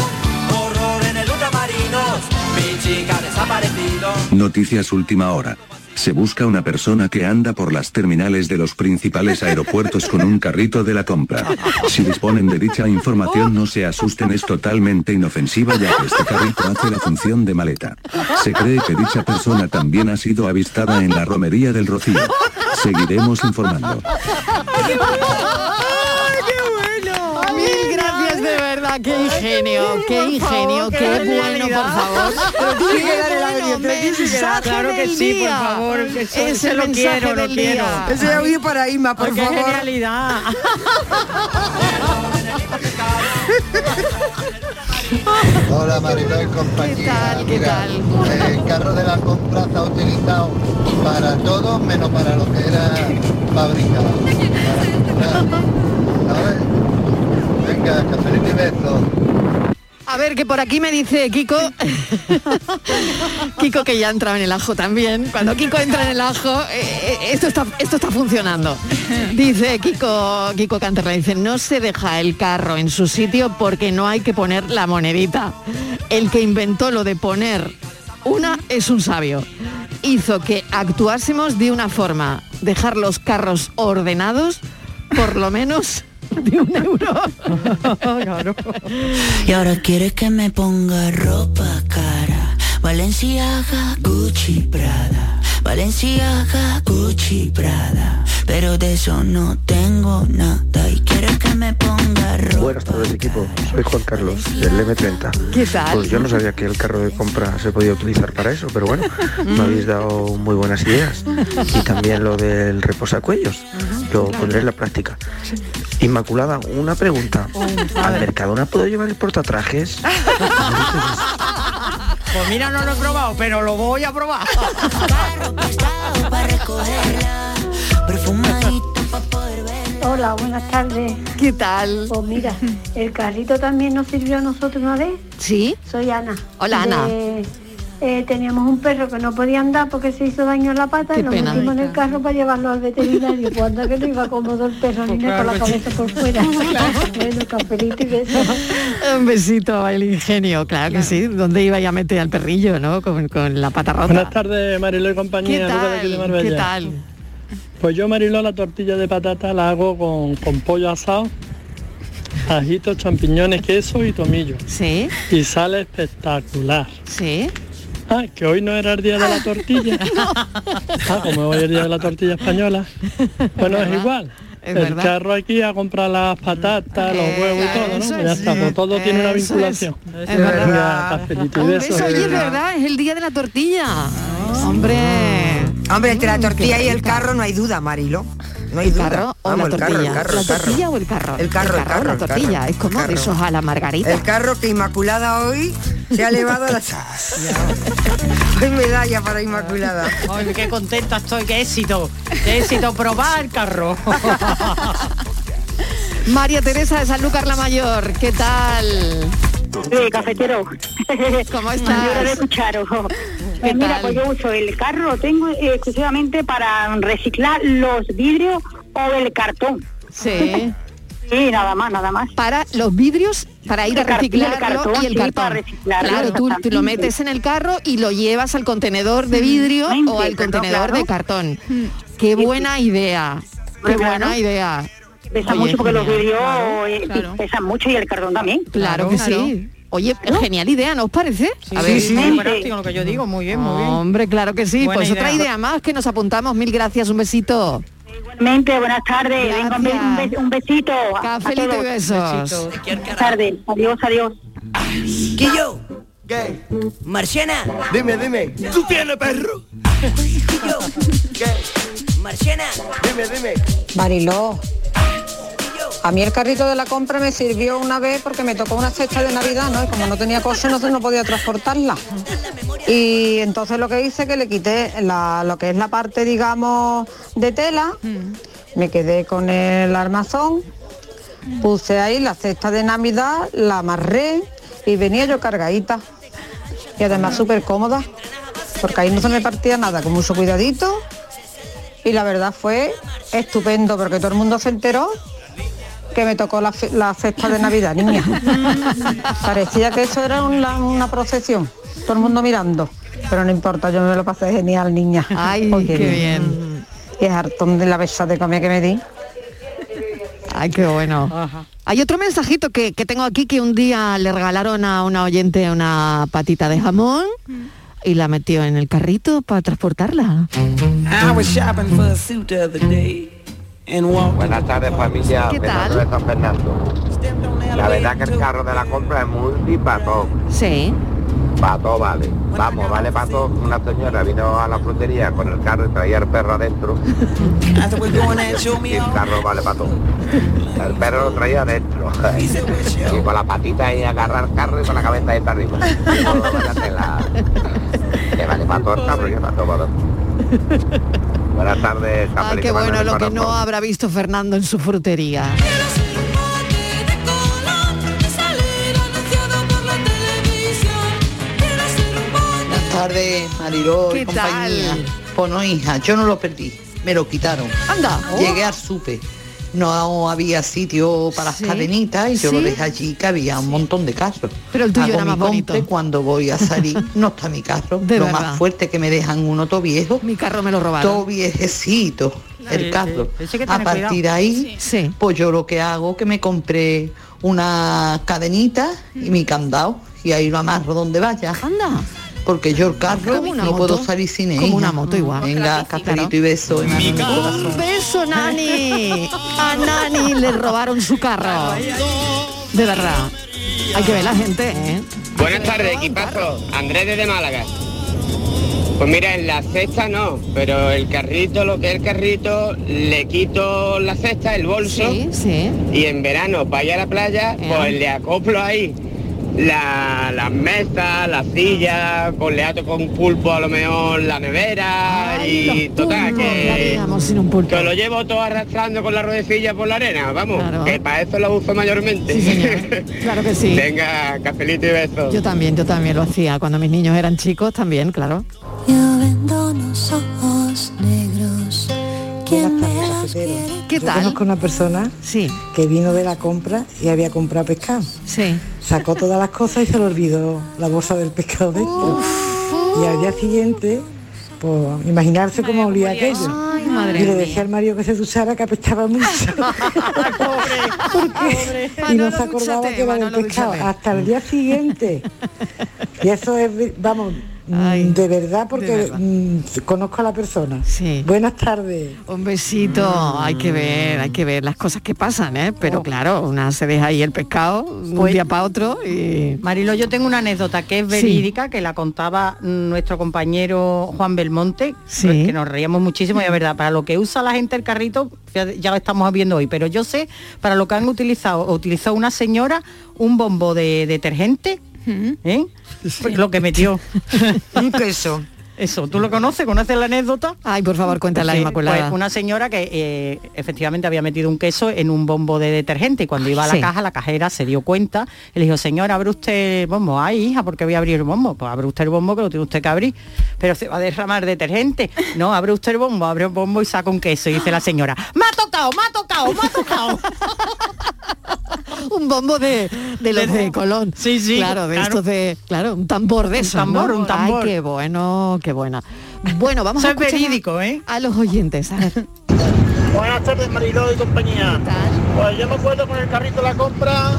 horror en el ultramarinos, mi chica ha desaparecido. Noticias última hora. Se busca una persona que anda por las terminales de los principales aeropuertos con un carrito de la compra. Si disponen de dicha información no se asusten, es totalmente inofensiva ya que este carrito hace la función de maleta. Se cree que dicha persona también ha sido avistada en la romería del Rocío. Seguiremos informando. Qué ingenio, qué ingenio, qué bueno, por favor. Pero tiene que dar el Qué audio, bueno, pero tiene que dar. mensaje Claro que sí, por favor, que eso- Ese lo mensaje quiero, lo del quiero. Ese audio para Inma, por Ay, qué favor. genialidad. Hola Mariló y compañía. ¿Qué Mira, El carro de la compra está utilizado para todo menos para lo que era fabricado. ¿Sabes? [LAUGHS] A ver, que por aquí me dice Kiko, [LAUGHS] Kiko que ya ha entrado en el ajo también. Cuando Kiko entra en el ajo, eh, eh, esto está, esto está funcionando. Dice Kiko, Kiko Canterla, dice, no se deja el carro en su sitio porque no hay que poner la monedita. El que inventó lo de poner una es un sabio. Hizo que actuásemos de una forma, dejar los carros ordenados, por lo menos de un euro. [LAUGHS] Y ahora quieres que me ponga ropa cara. Valenciaga, Gucci, Prada. Valenciaga, Gucci, Prada. Pero de eso no tengo nada. Y quieres que me ponga ropa. Buenas tardes equipo, soy Juan Carlos del M30. ¿Qué tal? Pues yo no sabía que el carro de compra se podía utilizar para eso, pero bueno, [LAUGHS] me habéis dado muy buenas ideas. Y también lo del reposacuellos, lo pondré en la práctica. Inmaculada, una pregunta. ¿Al Mercadona puedo llevar el portatrajes? [LAUGHS] Pues mira, no lo he probado, pero lo voy a probar. Hola, buenas tardes. ¿Qué tal? Pues mira, el carrito también nos sirvió a nosotros una vez. ¿Sí? Soy Ana. Hola, Ana. De- eh, teníamos un perro que no podía andar porque se hizo daño en la pata Qué y lo pena. metimos en el carro para llevarlo al veterinario. [LAUGHS] Cuando que no iba cómodo el perro ni con la claro cabeza por fuera. [LAUGHS] bueno, y. Un besito al ingenio, claro que sí. ¿Dónde iba a meter al perrillo, no? Con, con la pata rota. Buenas tardes, Mariló y ¿Qué compañía. De de tal? Marbella. ¿Qué tal? Pues yo, Mariló, la tortilla de patata la hago con, con pollo asado, ajitos, champiñones, queso y tomillo. Sí. Y sale espectacular. Sí. Ah, que hoy no era el día de la tortilla. [LAUGHS] Ah, como hoy es el día de la tortilla española. Bueno, es, igual. Es el verdad. carro aquí a comprar las patatas, los huevos y todo, ¿no? eso ya es. está, pues todo tiene una vinculación. es. Es verdad. Un oye, es verdad, es el día de la tortilla. Hombre. Hombre, entre la Mm, tortilla y el carro no hay duda, Marilo. No hay ¿El duda. carro o Vamos, la el carro, tortilla? el carro, ¿La el carro. tortilla o el carro? El carro, el o carro, la el tortilla. carro, es como el carro. de esos a la margarita. El carro que Inmaculada hoy se ha elevado a la... [LAUGHS] Hay medalla para Inmaculada. Ay, qué contenta estoy, qué éxito. Qué éxito probar el carro. [LAUGHS] María Teresa de Sanlúcar la Mayor, ¿qué tal? Sí, cafetero. ¿Cómo [LAUGHS] estás? ¿Qué Pues mira, pues yo uso el carro, lo tengo exclusivamente para reciclar los vidrios o el cartón. Sí. [LAUGHS] Sí, nada más, nada más. Para los vidrios, para ir a El y el cartón, y el sí, cartón. claro, tú, tú lo metes en el carro y lo llevas al contenedor de vidrio o al contenedor claro. de cartón. Qué buena idea. Qué Claro. buena idea. Pesa Oye, mucho porque los vidrios eh, sí, pesan mucho y el cartón también. Claro, que sí. Oye, genial idea, ¿no os parece? A ver, sí, muy práctico lo que yo digo, muy bien, muy bien. Hombre, claro que sí. Buena pues otra idea. más que nos apuntamos. Mil gracias, un besito. Igualmente, buenas tardes. Venga, un, be- un be- un besito. Cafelito y besos. Buenas tardes. Adiós, adiós. Quillo. ¿Qué? Marciana. Dime, dime. ¿Tú tienes perro? Quillo. ¿Qué? Marciana. Dime, dime. Mariló, A mí el carrito de la compra me sirvió una vez porque me tocó una cesta de Navidad, ¿no? Y como no tenía coche, no, no podía transportarla. Y entonces lo que hice que le quité la- lo que es la parte, digamos, de tela, me quedé con el armazón, puse ahí la cesta de Navidad, la amarré y venía yo cargadita. Y además súper cómoda, porque ahí no se me partía nada, con mucho cuidadito. Y la verdad fue estupendo, porque todo el mundo se enteró que me tocó la, la cesta de Navidad, niña. Parecía que eso era una, una procesión, todo el mundo mirando. Pero no importa, yo me lo pasé genial, niña. Ay, Oh, qué bien. Y es hartón de la besa de comida que me di. Ay, qué bueno. Hay otro mensajito que, que tengo aquí que un día le regalaron a una oyente una patita de jamón y la metió en el carrito para transportarla. I was shopping for a suit the other day and walked Buenas tardes familia, ¿Qué Fernando tal? de San Fernando. La verdad que el carro de la compra es multi para todo. Sí. Para todo vale. Vamos, vale para todo. Una señora vino a la frutería con el carro y traía el perro adentro. I said, we're going there, show me Y el carro vale para todo. El perro lo traía adentro. [LAUGHS] y con la patita ahí agarrar el carro y con la cabeza ahí para arriba. [LAUGHS] Y todo. Que vale para todo el carro y para todo. Buenas tardes, Ay, cafelito qué bueno lo que no habrá visto Fernando en su frutería. Buenas tardes, Mariló y ¿Qué compañía. tal? Pues no, hija, yo no lo perdí, me lo quitaron. Anda. Llegué al supe. No había sitio para Sí. las cadenitas y yo lo Sí. dejé allí que había un montón de carros. Pero el tuyo Hago era mi más bonito. cuando voy a salir [LAUGHS] no está mi carro. De lo verdad. más fuerte que me dejan uno todo viejo. Mi carro me lo robaron. Todo viejecito, el carro. sí. A partir cuidado. de ahí, Sí. pues yo lo que hago que me compré una cadenita y mi candado y ahí lo amarro donde vaya. Anda. Porque yo el carro Como una no moto. puedo salir sin ella. Como una moto igual. Venga, cafelito y beso. mi. Un beso, Nani. A Nani le robaron su carro. De verdad. Hay que ver la gente, ¿eh? Buenas tardes, equipazo. Andrés desde Málaga. Pues mira, en la cesta no, pero el carrito, lo que es el carrito, le quito la cesta, el bolso. Sí, sí. Y en verano, para ir a la playa, pues le acoplo ahí la, las mesas, las sillas, con le ato con pulpo a lo mejor la nevera y total, ¿Qué que, sin un pulpo? que lo llevo todo arrastrando con la ruedecilla por la arena, vamos, que para eso lo uso mayormente. Sí, señor. [LAUGHS] Claro que sí. Venga, cafelito y besos. Yo también, yo también lo hacía. Cuando mis niños eran chicos también, claro. Yo vendo. ¿Qué Yo tal? conozco una persona que vino de la compra y había comprado pescado. Sí. Sacó todas las cosas y se le olvidó la bolsa del pescado dentro. Y al día siguiente, pues imaginarse cómo olía aquello. madre y le decía al Mario que se duchara que apestaba mucho. [LAUGHS] Y no se acordaba que era del pescado. Hasta el día siguiente. Y eso es, vamos, mm, de verdad porque verdad. mm, conozco a la persona. Buenas tardes. Un besito, hay que ver, hay que ver las cosas que pasan, ¿eh? Pero claro, una se deja ahí el pescado un Pues- día para otro y... Marilo, yo tengo una anécdota que es Sí. verídica, que la contaba nuestro compañero Juan Belmonte, Sí. que nos reíamos muchísimo y es verdad, para lo que usa la gente el carrito, ya lo estamos viendo hoy, pero yo sé para lo que han utilizado, utilizó una señora un bombo de detergente, ¿eh? Lo que metió. [LAUGHS] un queso. Eso, ¿tú lo conoces? ¿Conoces la anécdota? Ay, por favor, cuéntala, Inmaculada. pues una señora que eh, efectivamente había metido un queso en un bombo de detergente y cuando iba a la Sí. caja, la cajera se dio cuenta y le dijo, señora, abre usted el bombo. Ay, hija, ¿por qué voy a abrir el bombo? Pues abre usted el bombo que lo tiene usted que abrir. Pero se va a derramar detergente. No, abre usted el bombo, abre el bombo y saca un queso. Y dice la señora, me ha tocado, me ha tocado, me ha tocado. [LAUGHS] un bombo de, de los de Colón. Sí, sí, Claro, de claro. estos de, claro, un tambor de Un esos, tambor, ¿no? un tambor. Ay, qué bueno, qué buena. Bueno, vamos [LAUGHS] a escuchar verídico, ¿eh? a los oyentes. A ver. Buenas tardes, Mariló y compañía. Pues yo me acuerdo con el carrito de la compra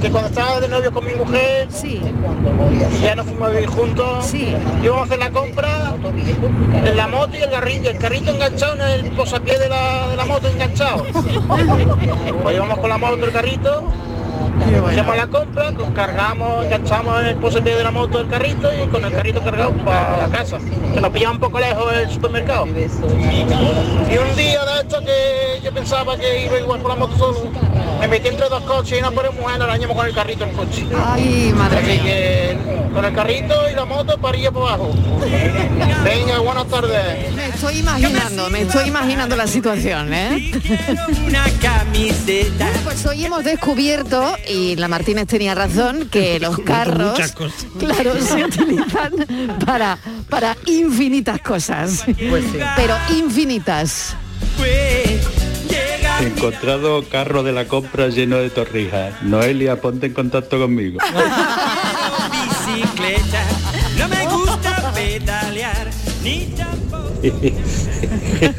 que cuando estaba de novio con mi mujer, y ya nos fuimos a vivir juntos, íbamos a hacer la compra en la moto y el carrito, el carrito enganchado en el posapié de la, de la moto enganchado. [LAUGHS] Pues íbamos con la moto el carrito Hacemos la compra, cargamos, enganchamos el posete de la moto del carrito y con el carrito cargado para la casa. Que nos pillaba un poco lejos el supermercado. Y un día de esto que yo pensaba que iba igual por la moto solo, me metí entre dos coches y no por mujer, nos dañamos con el carrito el coche. Ay, madre Así mía. que con el carrito y la moto para arriba por abajo. Venga, buenas tardes. Me estoy imaginando, me estoy imaginando la situación, ¿eh? Una camiseta. Pues hoy hemos descubierto, y la Martínez tenía razón, que [LAUGHS] los carros, claro, se [LAUGHS] utilizan para, para infinitas cosas. Pero infinitas. Encontrado carro de la compra lleno de torrijas. Noelia, ponte en contacto conmigo. Bicicleta. No me gusta pedalear. Ni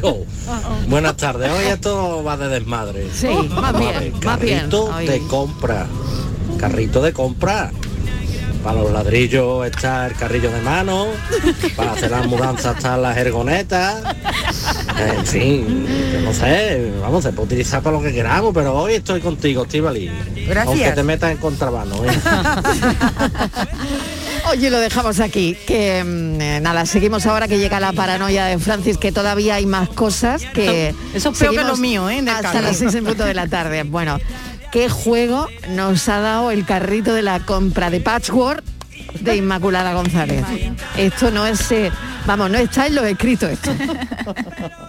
Oh, [LAUGHS] Buenas tardes, hoy esto va de desmadre. Sí, Vamos más a bien, ver, más bien. Carrito de compra. Carrito de compra. Para los ladrillos está el carrillo de mano, para hacer las mudanzas están las ergonetas. En fin, yo no sé, vamos, se puede utilizar para lo que queramos, pero hoy estoy contigo, Estivali. Gracias. Aunque te metas en contrabando. ¿eh? [LAUGHS] Oye, lo dejamos aquí, que mm, eh, nada, seguimos ahora que llega la paranoia de Francis, que todavía hay más cosas que... Eso es peor que lo mío, ¿eh? Hasta carro. las seis en punto de la tarde. Bueno, ¿qué juego nos ha dado el carrito de la compra de Patchwork de Inmaculada González? Esto no es... vamos, no está en los escritos esto. [LAUGHS]